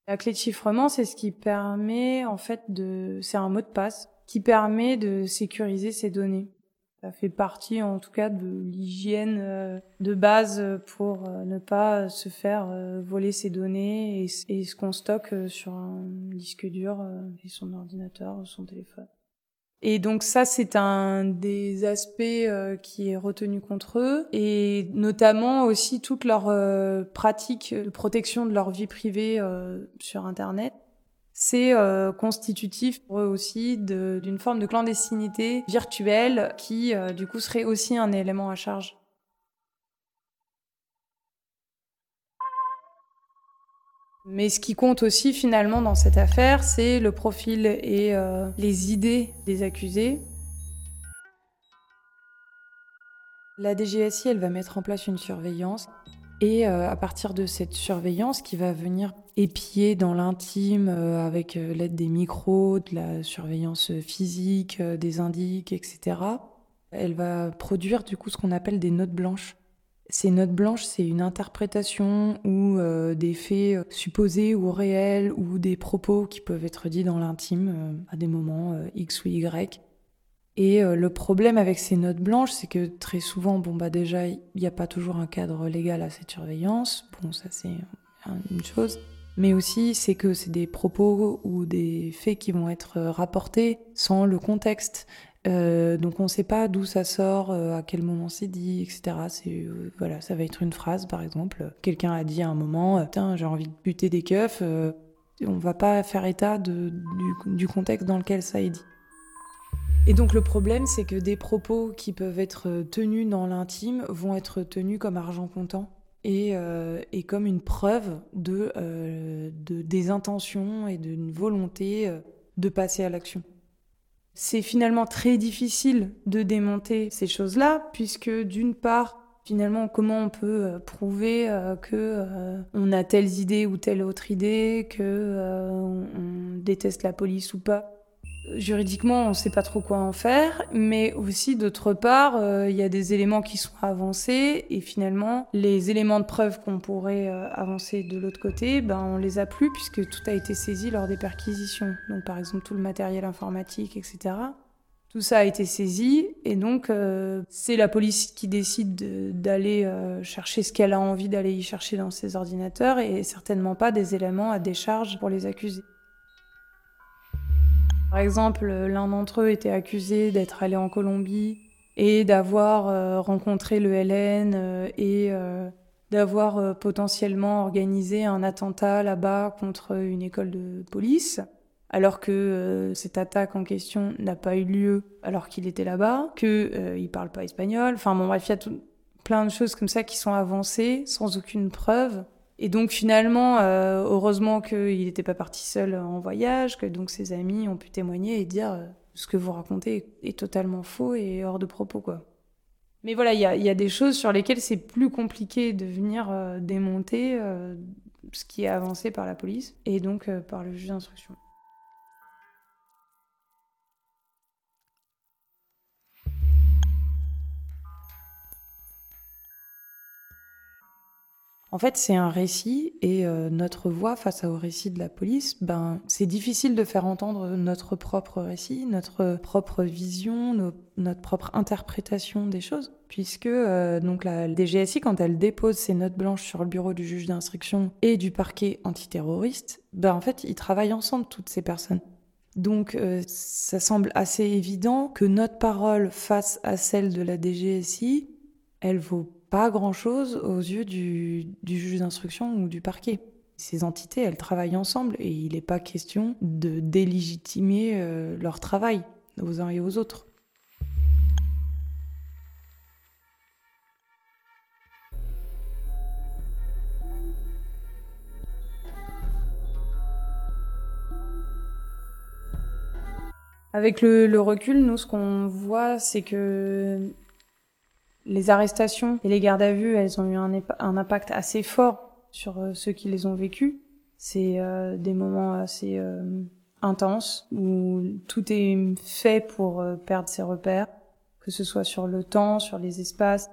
La clé de chiffrement, c'est ce qui permet, en fait, de, c'est un mot de passe qui permet de sécuriser ces données. Ça fait partie, en tout cas, de l'hygiène euh, de base pour euh, ne pas se faire euh, voler ses données et, ce qu'on stocke sur un disque dur et son ordinateur son téléphone. Et donc ça, c'est un des aspects euh, qui est retenu contre eux, et notamment aussi toute leur euh, pratique de protection de leur vie privée euh, sur Internet. C'est constitutif pour eux aussi d'une forme de clandestinité virtuelle qui, du coup, serait aussi un élément à charge. Mais ce qui compte aussi finalement dans cette affaire, c'est le profil et euh, les idées des accusés. La DGSI, elle va mettre en place une surveillance et euh, à partir de cette surveillance qui va venir épier dans l'intime euh, avec l'aide des micros, de la surveillance physique, des indices, etc., elle va produire du coup ce qu'on appelle des notes blanches. Ces notes blanches, c'est une interprétation ou euh, des faits euh, supposés ou réels ou des propos qui peuvent être dits dans l'intime euh, à des moments X ou Y. Et le problème avec ces notes blanches, c'est que très souvent, bon bah déjà, il n'y a pas toujours un cadre légal à cette surveillance. Bon, ça c'est une chose. Mais aussi, c'est que c'est des propos ou des faits qui vont être rapportés sans le contexte. Euh, donc on ne sait pas d'où ça sort, euh, à quel moment c'est dit, etc. C'est euh, voilà, ça va être une phrase par exemple. Quelqu'un a dit à un moment, tiens, j'ai envie de buter des keufs. on va pas faire état du, contexte dans lequel ça est dit. Et donc le problème, c'est que des propos qui peuvent être tenus dans l'intime vont être tenus comme argent comptant. Et, comme une preuve de des intentions et d'une volonté de passer à l'action. C'est finalement très difficile de démonter ces choses-là, puisque d'une part, finalement, comment on peut euh, prouver euh, que euh, on a telle idée ou telle autre idée, que on déteste la police ou pas? Juridiquement, on ne sait pas trop quoi en faire, mais aussi d'autre part, euh, il y a des éléments qui sont avancés et finalement, les éléments de preuve qu'on pourrait euh, avancer de l'autre côté, ben on les a plus puisque tout a été saisi lors des perquisitions. Donc par exemple tout le matériel informatique, etc. Tout ça a été saisi et donc euh, c'est la police qui décide d'aller chercher ce qu'elle a envie d'aller y chercher dans ses ordinateurs et certainement pas des éléments à décharge pour les accusés. Par exemple, l'un d'entre eux était accusé d'être allé en Colombie et d'avoir euh, rencontré le LN euh, et euh, d'avoir potentiellement organisé un attentat là-bas contre une école de police, alors que cette attaque en question n'a pas eu lieu alors qu'il était là-bas, qu'il ne parle pas espagnol. Enfin bon, bref, il y a plein de choses comme ça qui sont avancées sans aucune preuve et donc finalement, euh, heureusement qu'il n'était pas parti seul en voyage, que donc ses amis ont pu témoigner et dire euh, ce que vous racontez est totalement faux et hors de propos quoi. Mais voilà, il y a, des choses sur lesquelles c'est plus compliqué de venir euh, démonter ce qui est avancé par la police et donc par le juge d'instruction. En fait, c'est un récit et euh, notre voix face au récit de la police, ben, c'est difficile de faire entendre notre propre récit, notre propre vision, notre propre interprétation des choses, puisque euh, donc la DGSI, quand elle dépose ses notes blanches sur le bureau du juge d'instruction et du parquet antiterroriste, ben, en fait, ils travaillent ensemble, toutes ces personnes. Donc, euh, ça semble assez évident que notre parole face à celle de la DGSI, elle vaut pas grand-chose aux yeux du, juge d'instruction ou du parquet. Ces entités, elles travaillent ensemble et il n'est pas question de délégitimer euh, leur travail aux uns et aux autres. Avec le, le recul, nous, ce qu'on voit, c'est que les arrestations et les gardes à vue, elles ont eu un, impact assez fort sur euh, ceux qui les ont vécus. C'est euh, des moments assez euh, intenses où tout est fait pour perdre ses repères, que ce soit sur le temps, sur les espaces.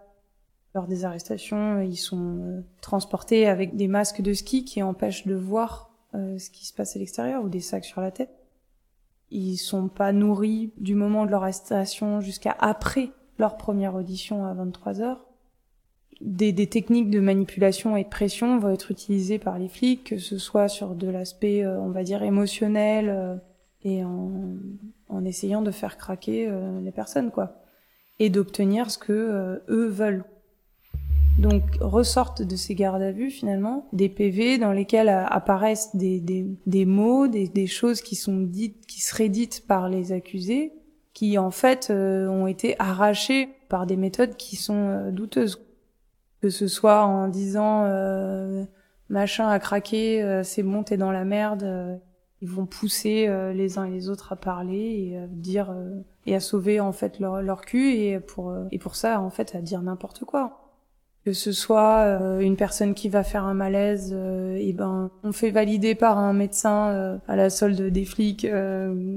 Lors des arrestations, ils sont transportés avec des masques de ski qui empêchent de voir ce qui se passe à l'extérieur ou des sacs sur la tête. Ils sont pas nourris du moment de leur arrestation jusqu'à après leur première audition à 23 heures. Des, des, techniques de manipulation et de pression vont être utilisées par les flics, que ce soit sur de l'aspect, euh, on va dire, émotionnel euh, et en, en, essayant de faire craquer euh, les personnes, quoi, et d'obtenir ce que eux veulent. Donc ressortent de ces gardes à vue finalement des PV dans lesquels apparaissent des, des, des mots, des, des, choses qui sont dites, qui seraient dites par les accusés, qui en fait euh, ont été arrachés par des méthodes qui sont euh, douteuses. Que ce soit en disant euh, machin a craqué, c'est bon, t'es dans la merde. ils vont pousser les uns et les autres à parler et à dire et à sauver en fait leur, leur cul et pour et pour ça en fait à dire n'importe quoi que ce soit euh, une personne qui va faire un malaise, euh, et ben on fait valider par un médecin euh, à la solde des flics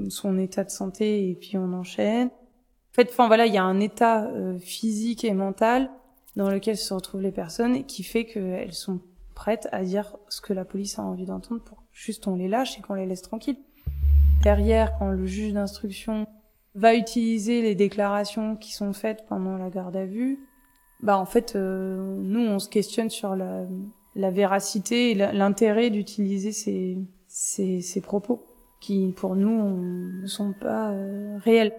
son état de santé et puis on enchaîne. En fait, enfin voilà, il y a un état physique et mental dans lequel se retrouvent les personnes qui fait qu'elles sont prêtes à dire ce que la police a envie d'entendre pour juste on les lâche et qu'on les laisse tranquilles. Derrière, quand le juge d'instruction va utiliser les déclarations qui sont faites pendant la garde à vue, bah en fait, euh, nous, on se questionne sur la, la véracité et l'intérêt d'utiliser ces, ces, ces, propos qui, pour nous, ne sont pas euh, réels.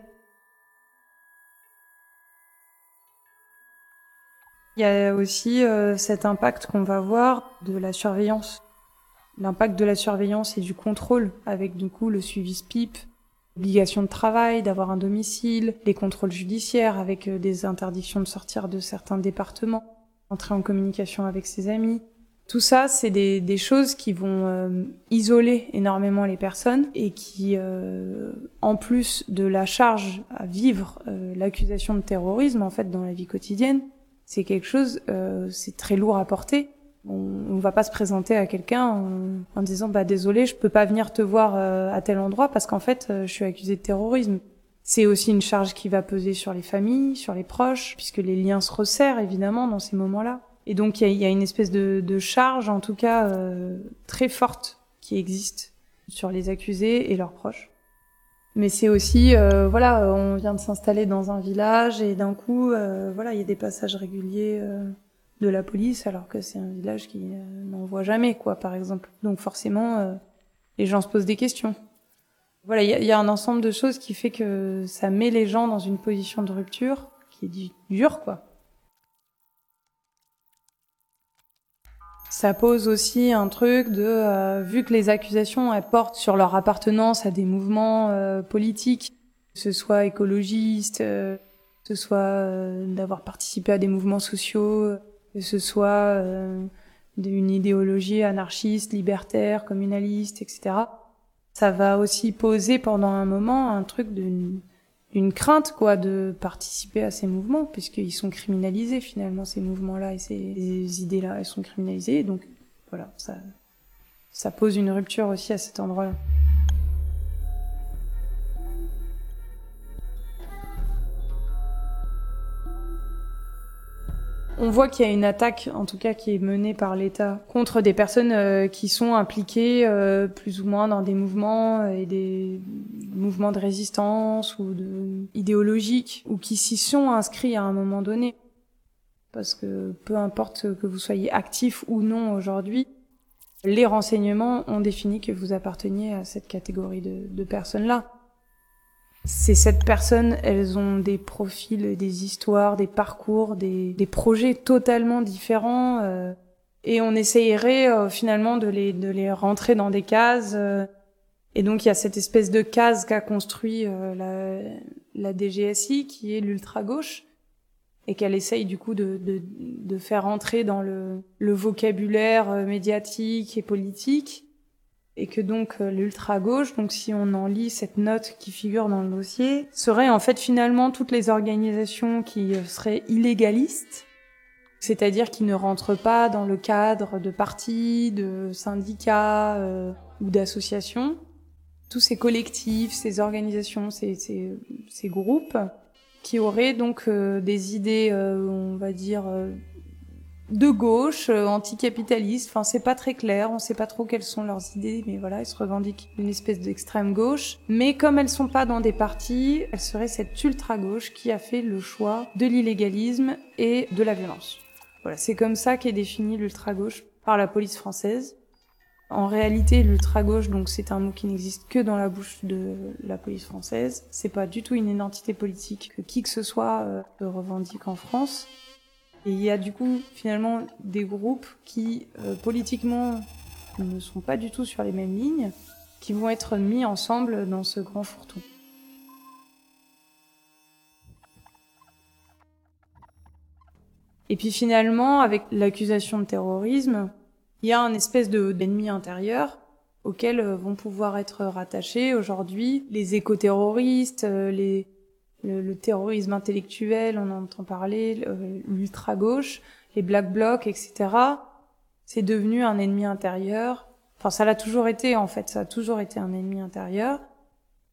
Il y a aussi euh, cet impact qu'on va voir de la surveillance. L'impact de la surveillance et du contrôle avec du coup le suivi SPIP, Obligation de travail, d'avoir un domicile, les contrôles judiciaires avec euh, des interdictions de sortir de certains départements, entrer en communication avec ses amis. Tout ça, c'est des, choses qui vont euh, isoler énormément les personnes et qui, euh, en plus de la charge à vivre l'accusation de terrorisme, en fait, dans la vie quotidienne, c'est quelque chose, c'est très lourd à porter on, ne va pas se présenter à quelqu'un en, disant bah désolé, je peux pas venir te voir euh, à tel endroit parce qu'en fait euh, je suis accusé de terrorisme. C'est aussi une charge qui va peser sur les familles, sur les proches, puisque les liens se resserrent évidemment dans ces moments-là. Et donc il y a, une espèce de, charge, en tout cas euh, très forte, qui existe sur les accusés et leurs proches. Mais c'est aussi, voilà, on vient de s'installer dans un village et d'un coup, voilà, il y a des passages réguliers de la police alors que c'est un village qui euh, n'en voit jamais, quoi, par exemple. Donc forcément, euh, les gens se posent des questions. Voilà, il y, a un ensemble de choses qui fait que ça met les gens dans une position de rupture qui est dure, quoi. Ça pose aussi un truc de, euh, vu que les accusations elles portent sur leur appartenance à des mouvements politiques, que ce soit écologistes, que ce soit d'avoir participé à des mouvements sociaux, que ce soit euh, d'une idéologie anarchiste, libertaire, communaliste, etc. Ça va aussi poser pendant un moment un truc d'une une crainte quoi de participer à ces mouvements puisqu'ils sont criminalisés finalement ces mouvements-là et ces idées-là elles sont criminalisées donc voilà ça ça pose une rupture aussi à cet endroit-là. On voit qu'il y a une attaque, en tout cas, qui est menée par l'État contre des personnes euh, qui sont impliquées euh, plus ou moins dans des mouvements euh, et des mouvements de résistance ou de idéologiques ou qui s'y sont inscrits à un moment donné. Parce que peu importe que vous soyez actif ou non aujourd'hui, les renseignements ont défini que vous apparteniez à cette catégorie de, de personnes-là. Ces sept personnes, elles ont des profils, des histoires, des parcours, des, des projets totalement différents. Euh, et on essayerait euh, finalement de les, de les rentrer dans des cases. Euh, et donc il y a cette espèce de case qu'a construit la, la DGSI, qui est l'ultra-gauche, et qu'elle essaye du coup de, de, de faire entrer dans le, le vocabulaire médiatique et politique et que donc euh, l'ultra-gauche, donc si on en lit cette note qui figure dans le dossier, serait en fait finalement toutes les organisations qui euh, seraient illégalistes, c'est-à-dire qui ne rentrent pas dans le cadre de partis, de syndicats euh, ou d'associations. Tous ces collectifs, ces organisations, ces, ces, ces groupes qui auraient donc des idées, on va dire, de gauche, euh, anticapitaliste. Enfin, c'est pas très clair. On sait pas trop quelles sont leurs idées, mais voilà, ils se revendiquent une espèce d'extrême gauche. Mais comme elles sont pas dans des partis, elles seraient cette ultra gauche qui a fait le choix de l'illégalisme et de la violence. Voilà, c'est comme ça qu'est défini l'ultra gauche par la police française. En réalité, l'ultra gauche, donc c'est un mot qui n'existe que dans la bouche de la police française. C'est pas du tout une identité politique que qui que ce soit euh, revendique en France. Et il y a du coup finalement des groupes qui euh, politiquement ne sont pas du tout sur les mêmes lignes, qui vont être mis ensemble dans ce grand fourre-tout. Et puis finalement, avec l'accusation de terrorisme, il y a un espèce d'ennemi intérieur auquel euh, vont pouvoir être rattachés aujourd'hui les éco-terroristes, euh, les, le, terrorisme intellectuel, on entend parler, l'ultra-gauche, les black blocs, etc. C'est devenu un ennemi intérieur. Enfin, ça l'a toujours été, en fait, ça a toujours été un ennemi intérieur.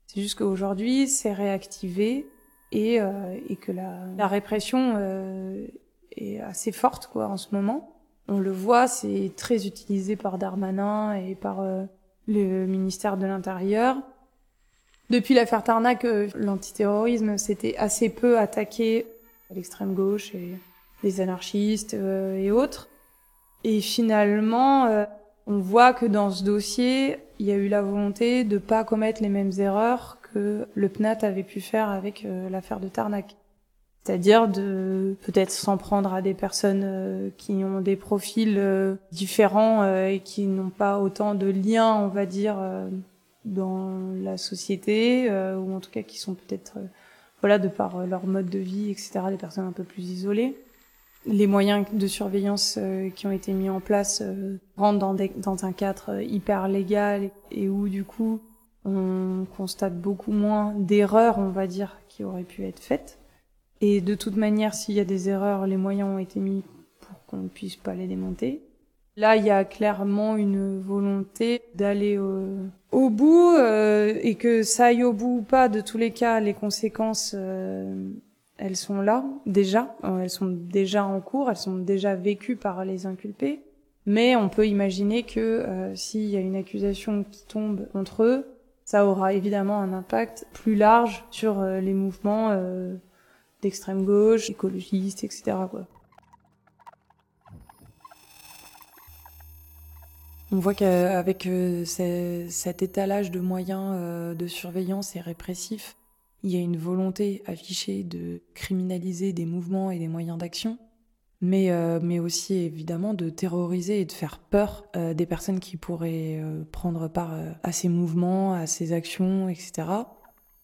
C'est juste qu'aujourd'hui, c'est réactivé et, euh, et que la, la répression euh, est assez forte, quoi, en ce moment. On le voit, c'est très utilisé par Darmanin et par euh, le ministère de l'Intérieur. Depuis l'affaire Tarnac, euh, l'antiterrorisme s'était assez peu attaqué à l'extrême gauche et les anarchistes euh, et autres. Et finalement, euh, on voit que dans ce dossier, il y a eu la volonté de pas commettre les mêmes erreurs que le PNAT avait pu faire avec l'affaire de Tarnac. C'est-à-dire de peut-être s'en prendre à des personnes qui ont des profils différents et qui n'ont pas autant de liens, on va dire, dans la société, euh, ou en tout cas qui sont peut-être, euh, voilà, de par euh, leur mode de vie, etc., des personnes un peu plus isolées. Les moyens de surveillance qui ont été mis en place rentrent dans, dans un cadre hyper légal et où du coup on constate beaucoup moins d'erreurs, on va dire, qui auraient pu être faites. Et de toute manière, s'il y a des erreurs, les moyens ont été mis pour qu'on ne puisse pas les démonter. Là, il y a clairement une volonté d'aller au, bout euh, et que ça aille au bout ou pas, de tous les cas, les conséquences, euh, elles sont là déjà, euh, elles sont déjà en cours, elles sont déjà vécues par les inculpés. Mais on peut imaginer que s'il y a une accusation qui tombe contre eux, ça aura évidemment un impact plus large sur les mouvements d'extrême gauche, écologistes, etc. Quoi. On voit qu'avec euh, cet étalage de moyens euh, de surveillance et répressif, il y a une volonté affichée de criminaliser des mouvements et des moyens d'action, mais, euh, mais aussi évidemment de terroriser et de faire peur des personnes qui pourraient prendre part à ces mouvements, à ces actions, etc.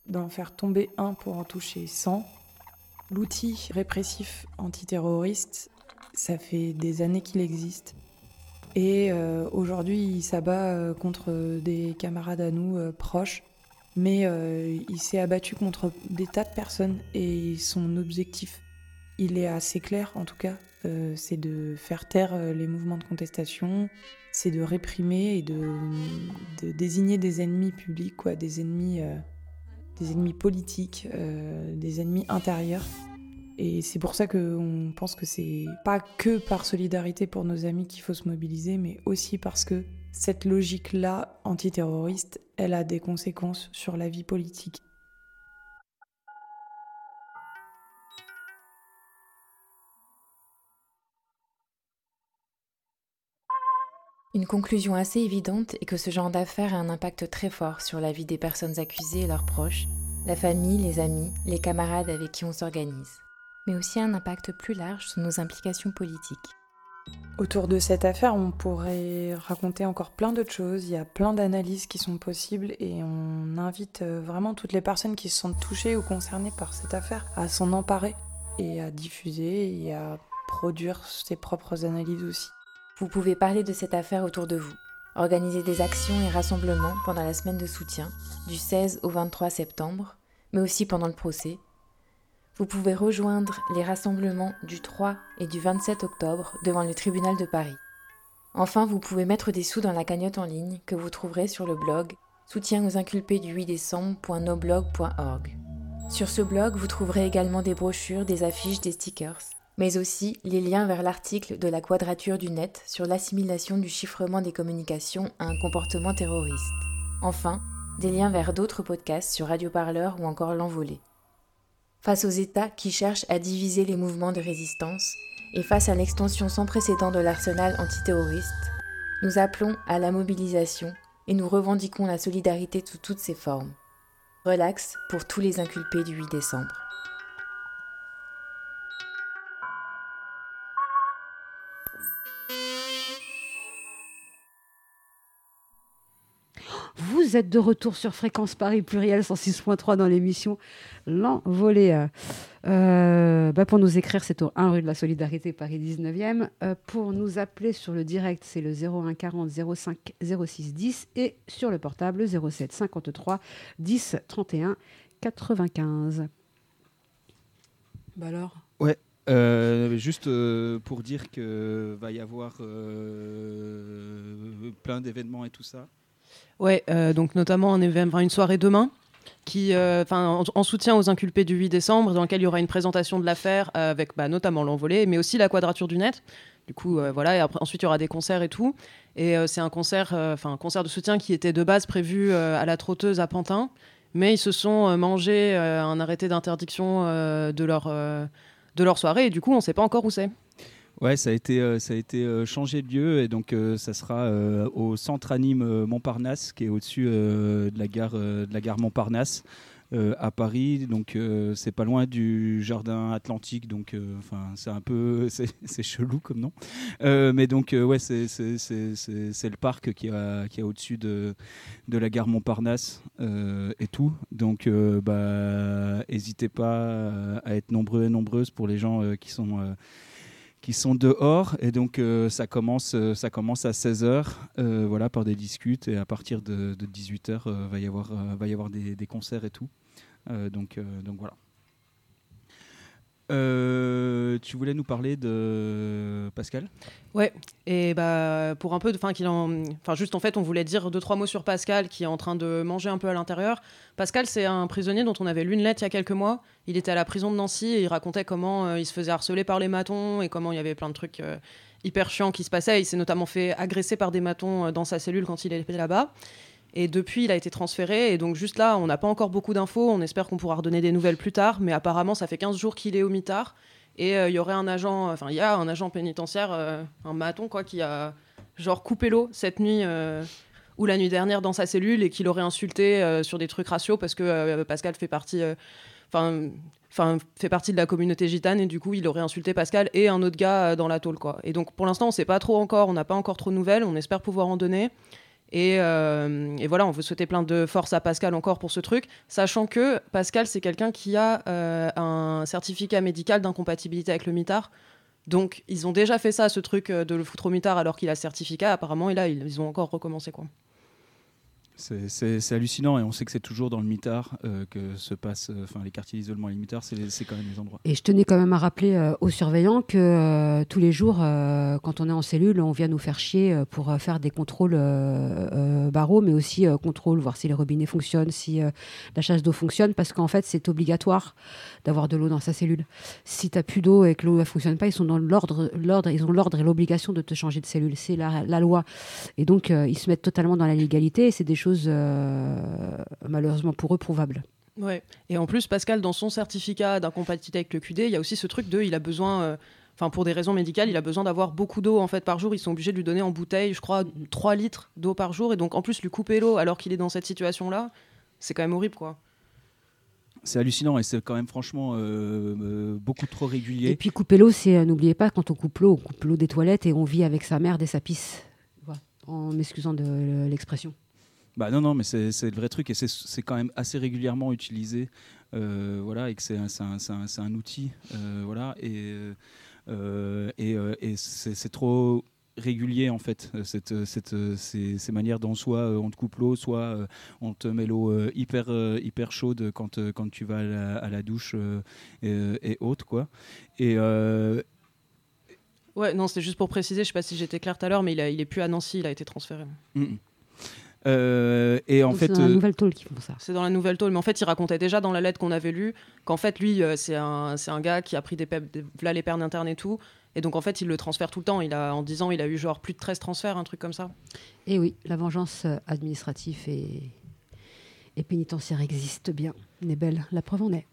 D'en faire tomber un pour en toucher 100. L'outil répressif antiterroriste, ça fait des années qu'il existe. Et euh, aujourd'hui, il s'abat euh, contre des camarades à nous euh, proches, mais il s'est abattu contre des tas de personnes. Et son objectif, il est assez clair en tout cas, c'est de faire taire les mouvements de contestation, c'est de réprimer et de, de, désigner des ennemis publics, quoi, des ennemis, des ennemis politiques, des ennemis intérieurs. Et c'est pour ça qu'on pense que c'est pas que par solidarité pour nos amis qu'il faut se mobiliser, mais aussi parce que cette logique-là, antiterroriste, elle a des conséquences sur la vie politique. Une conclusion assez évidente est que ce genre d'affaires a un impact très fort sur la vie des personnes accusées et leurs proches, la famille, les amis, les camarades avec qui on s'organise mais aussi un impact plus large sur nos implications politiques. Autour de cette affaire, on pourrait raconter encore plein d'autres choses. Il y a plein d'analyses qui sont possibles et on invite euh, vraiment toutes les personnes qui se sentent touchées ou concernées par cette affaire à s'en emparer et à diffuser et à produire ses propres analyses aussi. Vous pouvez parler de cette affaire autour de vous. organiser des actions et rassemblements pendant la semaine de soutien, du 16 au 23 septembre, mais aussi pendant le procès. Vous pouvez rejoindre les rassemblements du 3 et du 27 octobre devant le tribunal de Paris. Enfin, vous pouvez mettre des sous dans la cagnotte en ligne que vous trouverez sur le blog soutien aux inculpés du 8 décembre.noblog.org. Sur ce blog, vous trouverez également des brochures, des affiches, des stickers, mais aussi les liens vers l'article de la Quadrature du Net sur l'assimilation du chiffrement des communications à un comportement terroriste. Enfin, des liens vers d'autres podcasts sur Radio Parleur ou encore L'Envolée. Face aux États qui cherchent à diviser les mouvements de résistance et face à l'extension sans précédent de l'arsenal antiterroriste, nous appelons à la mobilisation et nous revendiquons la solidarité sous toutes ses formes. Relax pour tous les inculpés du 8 décembre. Vous êtes de retour sur Fréquence Paris Pluriel 106.3 dans l'émission L'Envolée. Euh, bah pour nous écrire, c'est au 1 rue de la Solidarité, Paris 19e. Euh, pour nous appeler sur le direct, c'est le 01 40 05 06 10 et sur le portable 07 53 10 31 95. Bah alors? Ouais. Euh, juste euh, pour dire que va y avoir euh, plein d'événements et tout ça. Ouais, euh, donc notamment un événement, une soirée demain qui, euh, en, en soutien aux inculpés du 8 décembre, dans lequel il y aura une présentation de l'affaire euh, avec bah, notamment l'envolée, mais aussi la quadrature du net. Du coup, voilà, et ensuite il y aura des concerts et tout. Et c'est un concert, enfin un concert de soutien qui était de base prévu à la Trotteuse à Pantin, mais ils se sont mangés un arrêté d'interdiction de leur de leur soirée, et du coup, on ne sait pas encore où c'est. Ouais, ça a été, euh, ça a été euh, changé de lieu et donc euh, ça sera au centre anime Montparnasse qui est au-dessus de la gare de la gare Montparnasse à Paris. Donc c'est pas loin du jardin Atlantique. Donc enfin c'est un peu c'est chelou comme nom. Mais donc ouais c'est le parc qui a qui a au-dessus de de la gare Montparnasse et tout. Donc bah hésitez pas à être nombreux et nombreuses pour les gens qui sont qui sont dehors et donc euh, ça commence euh, ça commence à 16h voilà par des discutes et à partir de, 18h va y avoir euh, va y avoir des, des concerts et tout. Euh, donc euh, donc voilà Euh, tu voulais nous parler de Pascal? Ouais, et bah pour un peu, enfin qu'il en, enfin juste en fait, on voulait dire deux trois mots sur Pascal qui est en train de manger un peu à l'intérieur. Pascal, c'est un prisonnier dont on avait lu une lettre il y a quelques mois. Il était à la prison de Nancy et il racontait comment euh, il se faisait harceler par les matons et comment il y avait plein de trucs euh, hyper chiants qui se passaient. Il s'est notamment fait agresser par des matons dans sa cellule quand il était là-bas. Et depuis, il a été transféré. Et donc, juste là, on n'a pas encore beaucoup d'infos. On espère qu'on pourra redonner des nouvelles plus tard. Mais apparemment, ça fait 15 jours qu'il est au mitard. Et euh, il y aurait un agent, enfin, il y a un agent pénitentiaire, euh, un maton, quoi, qui a genre coupé l'eau cette nuit euh, ou la nuit dernière dans sa cellule et qui l'aurait insulté sur des trucs raciaux parce que Pascal fait partie. Enfin. Fait partie de la communauté gitane et du coup il aurait insulté Pascal et un autre gars dans la tôle quoi. Et donc pour l'instant on sait pas trop encore, on n'a pas encore trop de nouvelles, on espère pouvoir en donner. Et, euh, et voilà, on veut souhaiter plein de force à Pascal encore pour ce truc, sachant que Pascal, c'est quelqu'un qui a euh, un certificat médical d'incompatibilité avec le mitard. Donc, ils ont déjà fait ça, ce truc euh, de le foutre au mitard alors qu'il a ce certificat, apparemment, et là, ils, ils ont encore recommencé, quoi. C'est- hallucinant et on sait que c'est toujours dans le mitard euh, que se passent euh, enfin les quartiers d'isolement et les mitards, c'est quand même les endroits. Et je tenais quand même à rappeler euh, aux surveillants que euh, tous les jours, euh, quand on est en cellule, on vient nous faire chier euh, pour euh, faire des contrôles euh, euh, barreaux, mais aussi euh, contrôle, voir si les robinets fonctionnent, si euh, la chasse d'eau fonctionne, parce qu'en fait, c'est obligatoire d'avoir de l'eau dans sa cellule. Si tu n'as plus d'eau et que l'eau ne fonctionne pas, ils sont dans l'ordre, ils ont l'ordre et l'obligation de te changer de cellule. C'est la, la loi. Et donc, euh, ils se mettent totalement dans la légalité et c'est des choses, euh, malheureusement pour eux, prouvables. Ouais. Et en plus, Pascal, dans son certificat d'incompatibilité avec le QD, il y a aussi ce truc de, il a besoin, euh, enfin pour des raisons médicales, il a besoin d'avoir beaucoup d'eau en fait par jour. Ils sont obligés de lui donner en bouteille, je crois, 3 litres d'eau par jour. Et donc en plus, lui couper l'eau alors qu'il est dans cette situation-là, c'est quand même horrible, quoi. C'est hallucinant et c'est quand même franchement euh, euh, beaucoup trop régulier. Et puis couper l'eau, c'est euh, n'oubliez pas quand on coupe l'eau, on coupe l'eau des toilettes et on vit avec sa merde et sa pisse. Voilà. En m'excusant de l'expression. Bah non, non, mais c'est c'est le vrai truc et c'est- c'est quand même assez régulièrement utilisé. euh, voilà, et que c'est un, c'est un- c'est un- c'est un outil. euh, voilà, et, euh, et, et c'est c'est trop. régulier en fait, cette, cette, ces, ces manières dont soit on te coupe l'eau, soit on te met l'eau hyper, hyper chaude quand, quand tu vas à la, à la douche et, et autres quoi. Et Ouais, non, c'était juste pour préciser, je sais pas si j'étais clair tout à l'heure, mais il, a, il est plus à Nancy, il a été transféré. mm. Euh, et en Donc, fait, c'est dans la euh, nouvelle tôle qu'ils font ça. C'est dans la nouvelle tôle, mais en fait, il racontait déjà dans la lettre qu'on avait lue qu'en fait, lui, euh, c'est un, c'est un gars qui a pris des, pep- des les pernes internes et tout. Et donc, en fait, il le transfère tout le temps. Il a, en 10 ans, il a eu genre plus de 13 transferts, un truc comme ça. Et oui, la vengeance administrative et, et pénitentiaire existe bien. N'est belle, la preuve en est.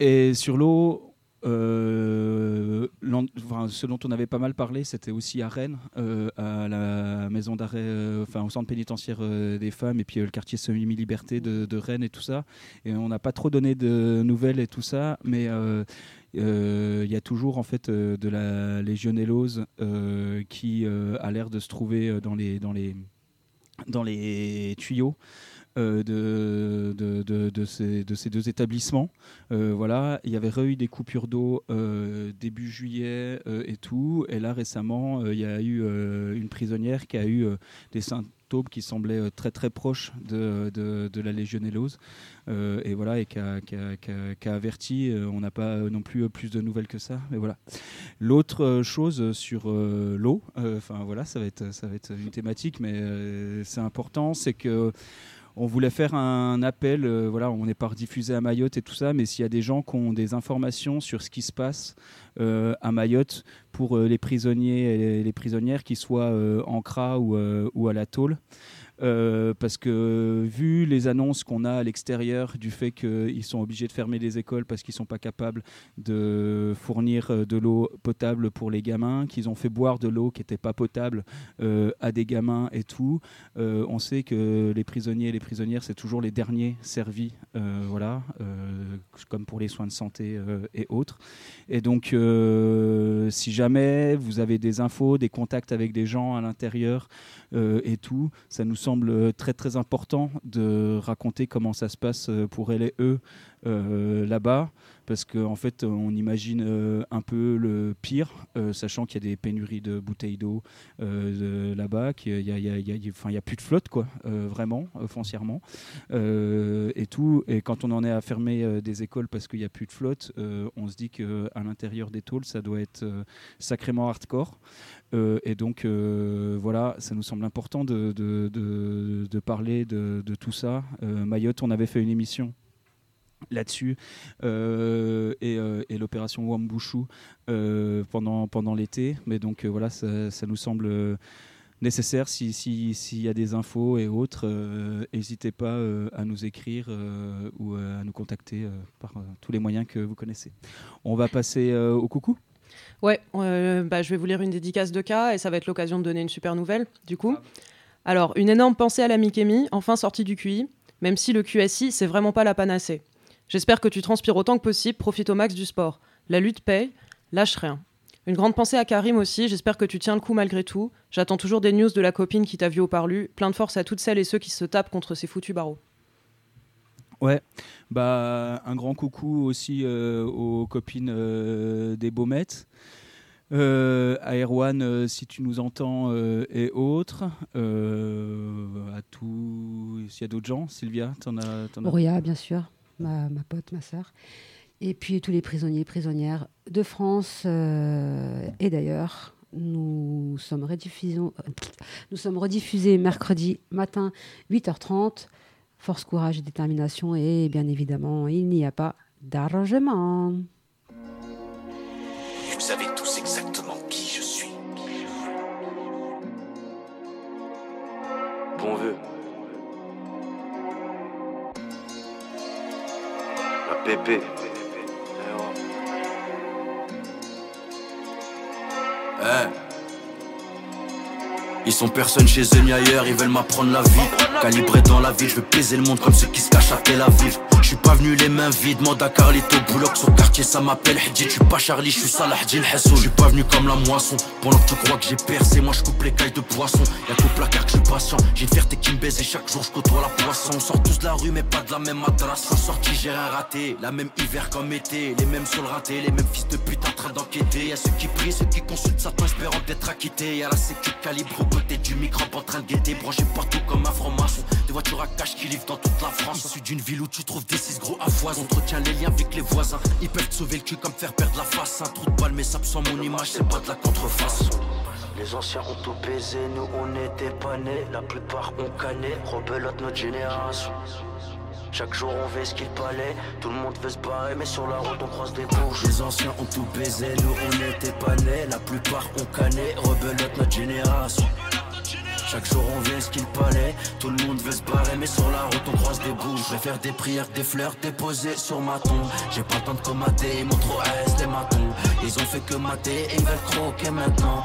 Et sur l'eau, euh, ce dont on avait pas mal parlé, c'était aussi à Rennes, euh, à la maison d'arrêt, euh, enfin au centre pénitentiaire euh, des femmes, et puis le quartier semi-liberté de, Rennes et tout ça. Et on n'a pas trop donné de nouvelles et tout ça, mais il y a toujours en fait de la légionellose qui a l'air de se trouver dans les, tuyaux de, de, de- de ces, de ces deux établissements. Euh, voilà, il y avait eu des coupures d'eau euh, début juillet euh, et tout. Et là, récemment, euh, il y a eu euh, une prisonnière qui a eu euh, des symptômes qui semblaient euh, très très proches de, de, la légionellose. Euh, et voilà, et qui a, averti. Euh, on n'a pas euh, non plus euh, plus de nouvelles que ça. Mais voilà. L'autre euh, chose sur euh, l'eau, euh, enfin voilà, ça va être ça va être une thématique, mais euh, c'est important, c'est que on voulait faire un appel, euh, voilà, on n'est pas rediffusé à Mayotte et tout ça, mais s'il y a des gens qui ont des informations sur ce qui se passe euh, à Mayotte pour euh, les prisonniers et les, prisonnières qui soient en CRA ou, ou à la tôle. Euh, parce que vu les annonces qu'on a à l'extérieur du fait qu'ils sont obligés de fermer les écoles parce qu'ils sont pas capables de fournir euh, de l'eau potable pour les gamins, qu'ils ont fait boire de l'eau qui n'était pas potable euh, à des gamins et tout, euh, on sait que les prisonniers et les prisonnières c'est toujours les derniers servis, euh, voilà, euh, comme pour les soins de santé euh, et autres. Et donc, euh, si jamais vous avez des infos, des contacts avec des gens à l'intérieur euh, et tout, ça nous semble très très important de raconter comment ça se passe euh, pour elle et eux euh, là-bas, parce qu'en en fait, on imagine euh, un peu le pire, euh, sachant qu'il y a des pénuries de bouteilles d'eau euh, de- là-bas, qu'il y a, y a- y a- y a- plus de flotte, quoi, euh, vraiment, euh, foncièrement, euh, et tout. Et quand on en est à fermer euh, des écoles parce qu'il n'y a plus de flotte, euh, on se dit qu'à l'intérieur des tôles, ça doit être euh, sacrément hardcore. Euh, et donc, euh, voilà, ça nous semble important de, parler de, tout ça. Euh, Mayotte, on avait fait une émission là-dessus euh, et, euh, et l'opération Wambushu euh, pendant, pendant l'été. Mais donc, voilà, ça, ça nous semble nécessaire si- si- s'il y a des infos et autres. N'hésitez pas à nous écrire ou à nous contacter par tous les moyens que vous connaissez. On va passer au coucou. Ouais, bah, je vais vous lire une dédicace de cas et ça va être l'occasion de donner une super nouvelle, du coup. Alors, une énorme pensée à la Mikemi, enfin sortie du QI, même si le QSI, c'est vraiment pas la panacée. J'espère que tu transpires autant que possible, profite au max du sport. La lutte paye, lâche rien. Une grande pensée à Karim aussi, j'espère que tu tiens le coup malgré tout. J'attends toujours des news de la copine qui t'a vu au parlu. Plein de force à toutes celles et ceux qui se tapent contre ces foutus barreaux. Ouais, bah un grand coucou aussi euh, aux copines euh, des Baumettes. Euh, à Erwan, euh, si tu nous entends, euh, et autres. Euh, à tout. S'il y a d'autres gens, Sylvia, t'en as, t'en as- bien sûr, ma, pote, ma sœur. Et puis tous les prisonniers, prisonnières de France euh, et d'ailleurs. Nous sommes, rediffusion- euh, nous sommes rediffusés mercredi matin 8h30. Force, courage et détermination. Et bien évidemment, il n'y a pas d'arrangement. Vous savez tous exactement qui je suis. Bon vœu. Pépé. Hein Ils sont personne chez eux ni ailleurs, ils veulent m'apprendre la vie. Calibré dans la ville, je veux baiser le monde comme ceux qui se cachent à Tel Aviv. Je suis pas venu les mains vides, demande à Carlito Bouloc, son quartier ça m'appelle Hadji. Je suis pas Charlie, je suis Salah Din Hassoul. Je suis pas venu comme la moisson, pendant que tu crois que j'ai percé, moi je coupe les cailles de poisson. Y'a qu'au placard que je suis patient, j'ai une fierté qui me baise et chaque jour je côtoie la poisson. On sort tous de la rue, mais pas de la même adresse. Je sorti, j'ai rien raté, la même hiver comme été, les mêmes sur le raté, les mêmes fils de pute en train d'enquêter. Y'a ceux qui prient, ceux qui consultent ça, espérant d'être acquitté. Y'a la sécu calibre côté du micro en train de guetter, branché partout comme un franc-maçon. Des voitures à cash qui livrent dans toute la France. Issu d'une ville où tu trouves des six gros à foison. Entretient les liens avec les voisins. Ils peuvent te sauver le cul comme faire perdre la face. Un trou de balle, mais ça sans mon image, c'est pas de la contrefaçon. Les anciens ont tout baisé, nous on n'était pas nés. La plupart ont canné, rebelote notre génération. Chaque jour on fait ce qu'il fallait, tout le monde veut se barrer, mais sur la route on croise des bouches. Les anciens ont tout baisé, nous on n'était pas nés. La plupart ont canné, rebelote notre génération. Chaque jour on vient ce qu'il fallait, tout le monde veut se barrer mais sur la route on croise des bouches Je vais faire des prières, des fleurs déposées sur ma tombe. J'ai pas le temps de comater, ils m'ont trop aise les matons. Ils ont fait que mater et ils veulent croquer maintenant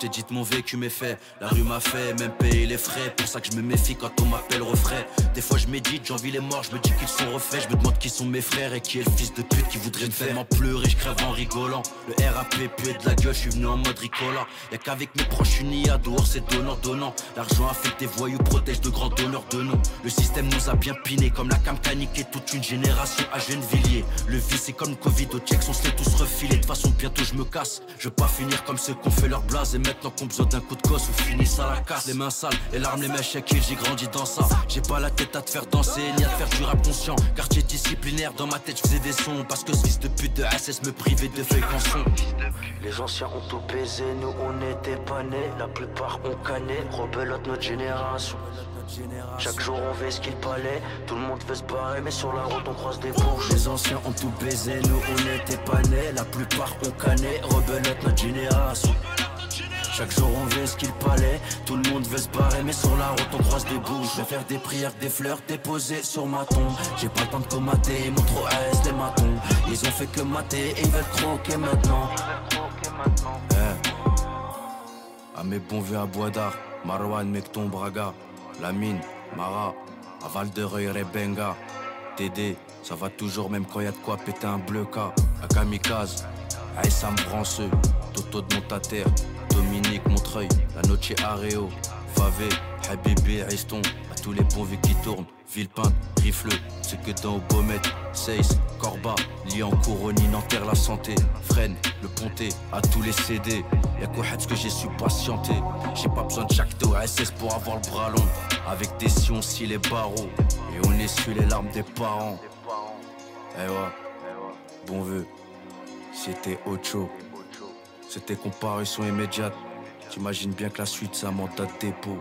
je t'ai dit mon vécu mes faits, la rue m'a fait même payer les frais. Pour ça que je me méfie quand on m'appelle refrain. Des fois je médite, j'envie les morts, je me dis qu'ils sont refaits. Je me demande qui sont mes frères et qui est le fils de pute qui voudrait me faire m'en pleurer. Je crève en rigolant. Le RAP pué de la gueule, je suis venu en mode ricola. Y'a qu'avec mes proches unis à dehors, c'est donnant donnant. L'argent affecte des voyous, protège de grands donneurs de noms. Le système nous a bien piné comme la cam et toute une génération à Gennevilliers. Le vice c'est comme le Covid au check, on se tous refilés. De toute façon bientôt je me casse. Je veux pas finir comme ceux qu'on fait leur blase maintenant qu'on besoin d'un coup de gosse ou finissent à la casse. Les mains sales, les larmes, les mèches kill, j'ai grandi dans ça. J'ai pas la tête à te faire danser, ni à te faire du rap conscient. Quartier disciplinaire, dans ma tête, je faisais des sons. Parce que ce fils de pute de SS me privait de fréquences. Les anciens ont tout baisé, nous on n'était pas nés. La plupart ont canné, rebelote notre génération. Chaque jour on fait ce qu'il fallait, tout le monde veut se barrer, mais sur la route on croise des bouches. Les anciens ont tout baisé, nous on n'était pas nés. La plupart ont canné, rebelote notre génération. Chaque jour on veut ce qu'il fallait, tout le monde veut se barrer mais sur la route on croise des bouches. Je vais faire des prières, des fleurs déposées sur ma tombe. J'ai pas le temps de comater, ils m'ont trop aise les matons. Ils ont fait que mater et ils veulent croquer maintenant. Eh. À mes bons vieux à Bois d'Art, Marwan, Mekton, Braga. Lamine, Mara, à Val de Reuil, Rebenga. Tédé, ça va toujours même quand y a de quoi péter un bleu cas À Kamikaze, Aïssam Branceux, Toto de Montataire La Noche Areo, Favé, Habibi, Riston, à tous les bons vies qui tournent, Villepinte, Rifle, ce que dans Aubomet, Seis, Corba, Lyon, Couronine, enterre la santé, Freine, le Ponté, à tous les CD, y'a quoi ce que j'ai su patienter, j'ai pas besoin de chaque SS pour avoir le bras long, avec des sions si les barreaux, et on essuie les larmes des parents. Eh ouais, bon vœu, c'était Ocho. C'était comparution immédiate. T'imagines bien que la suite, ça m'en date dépôt.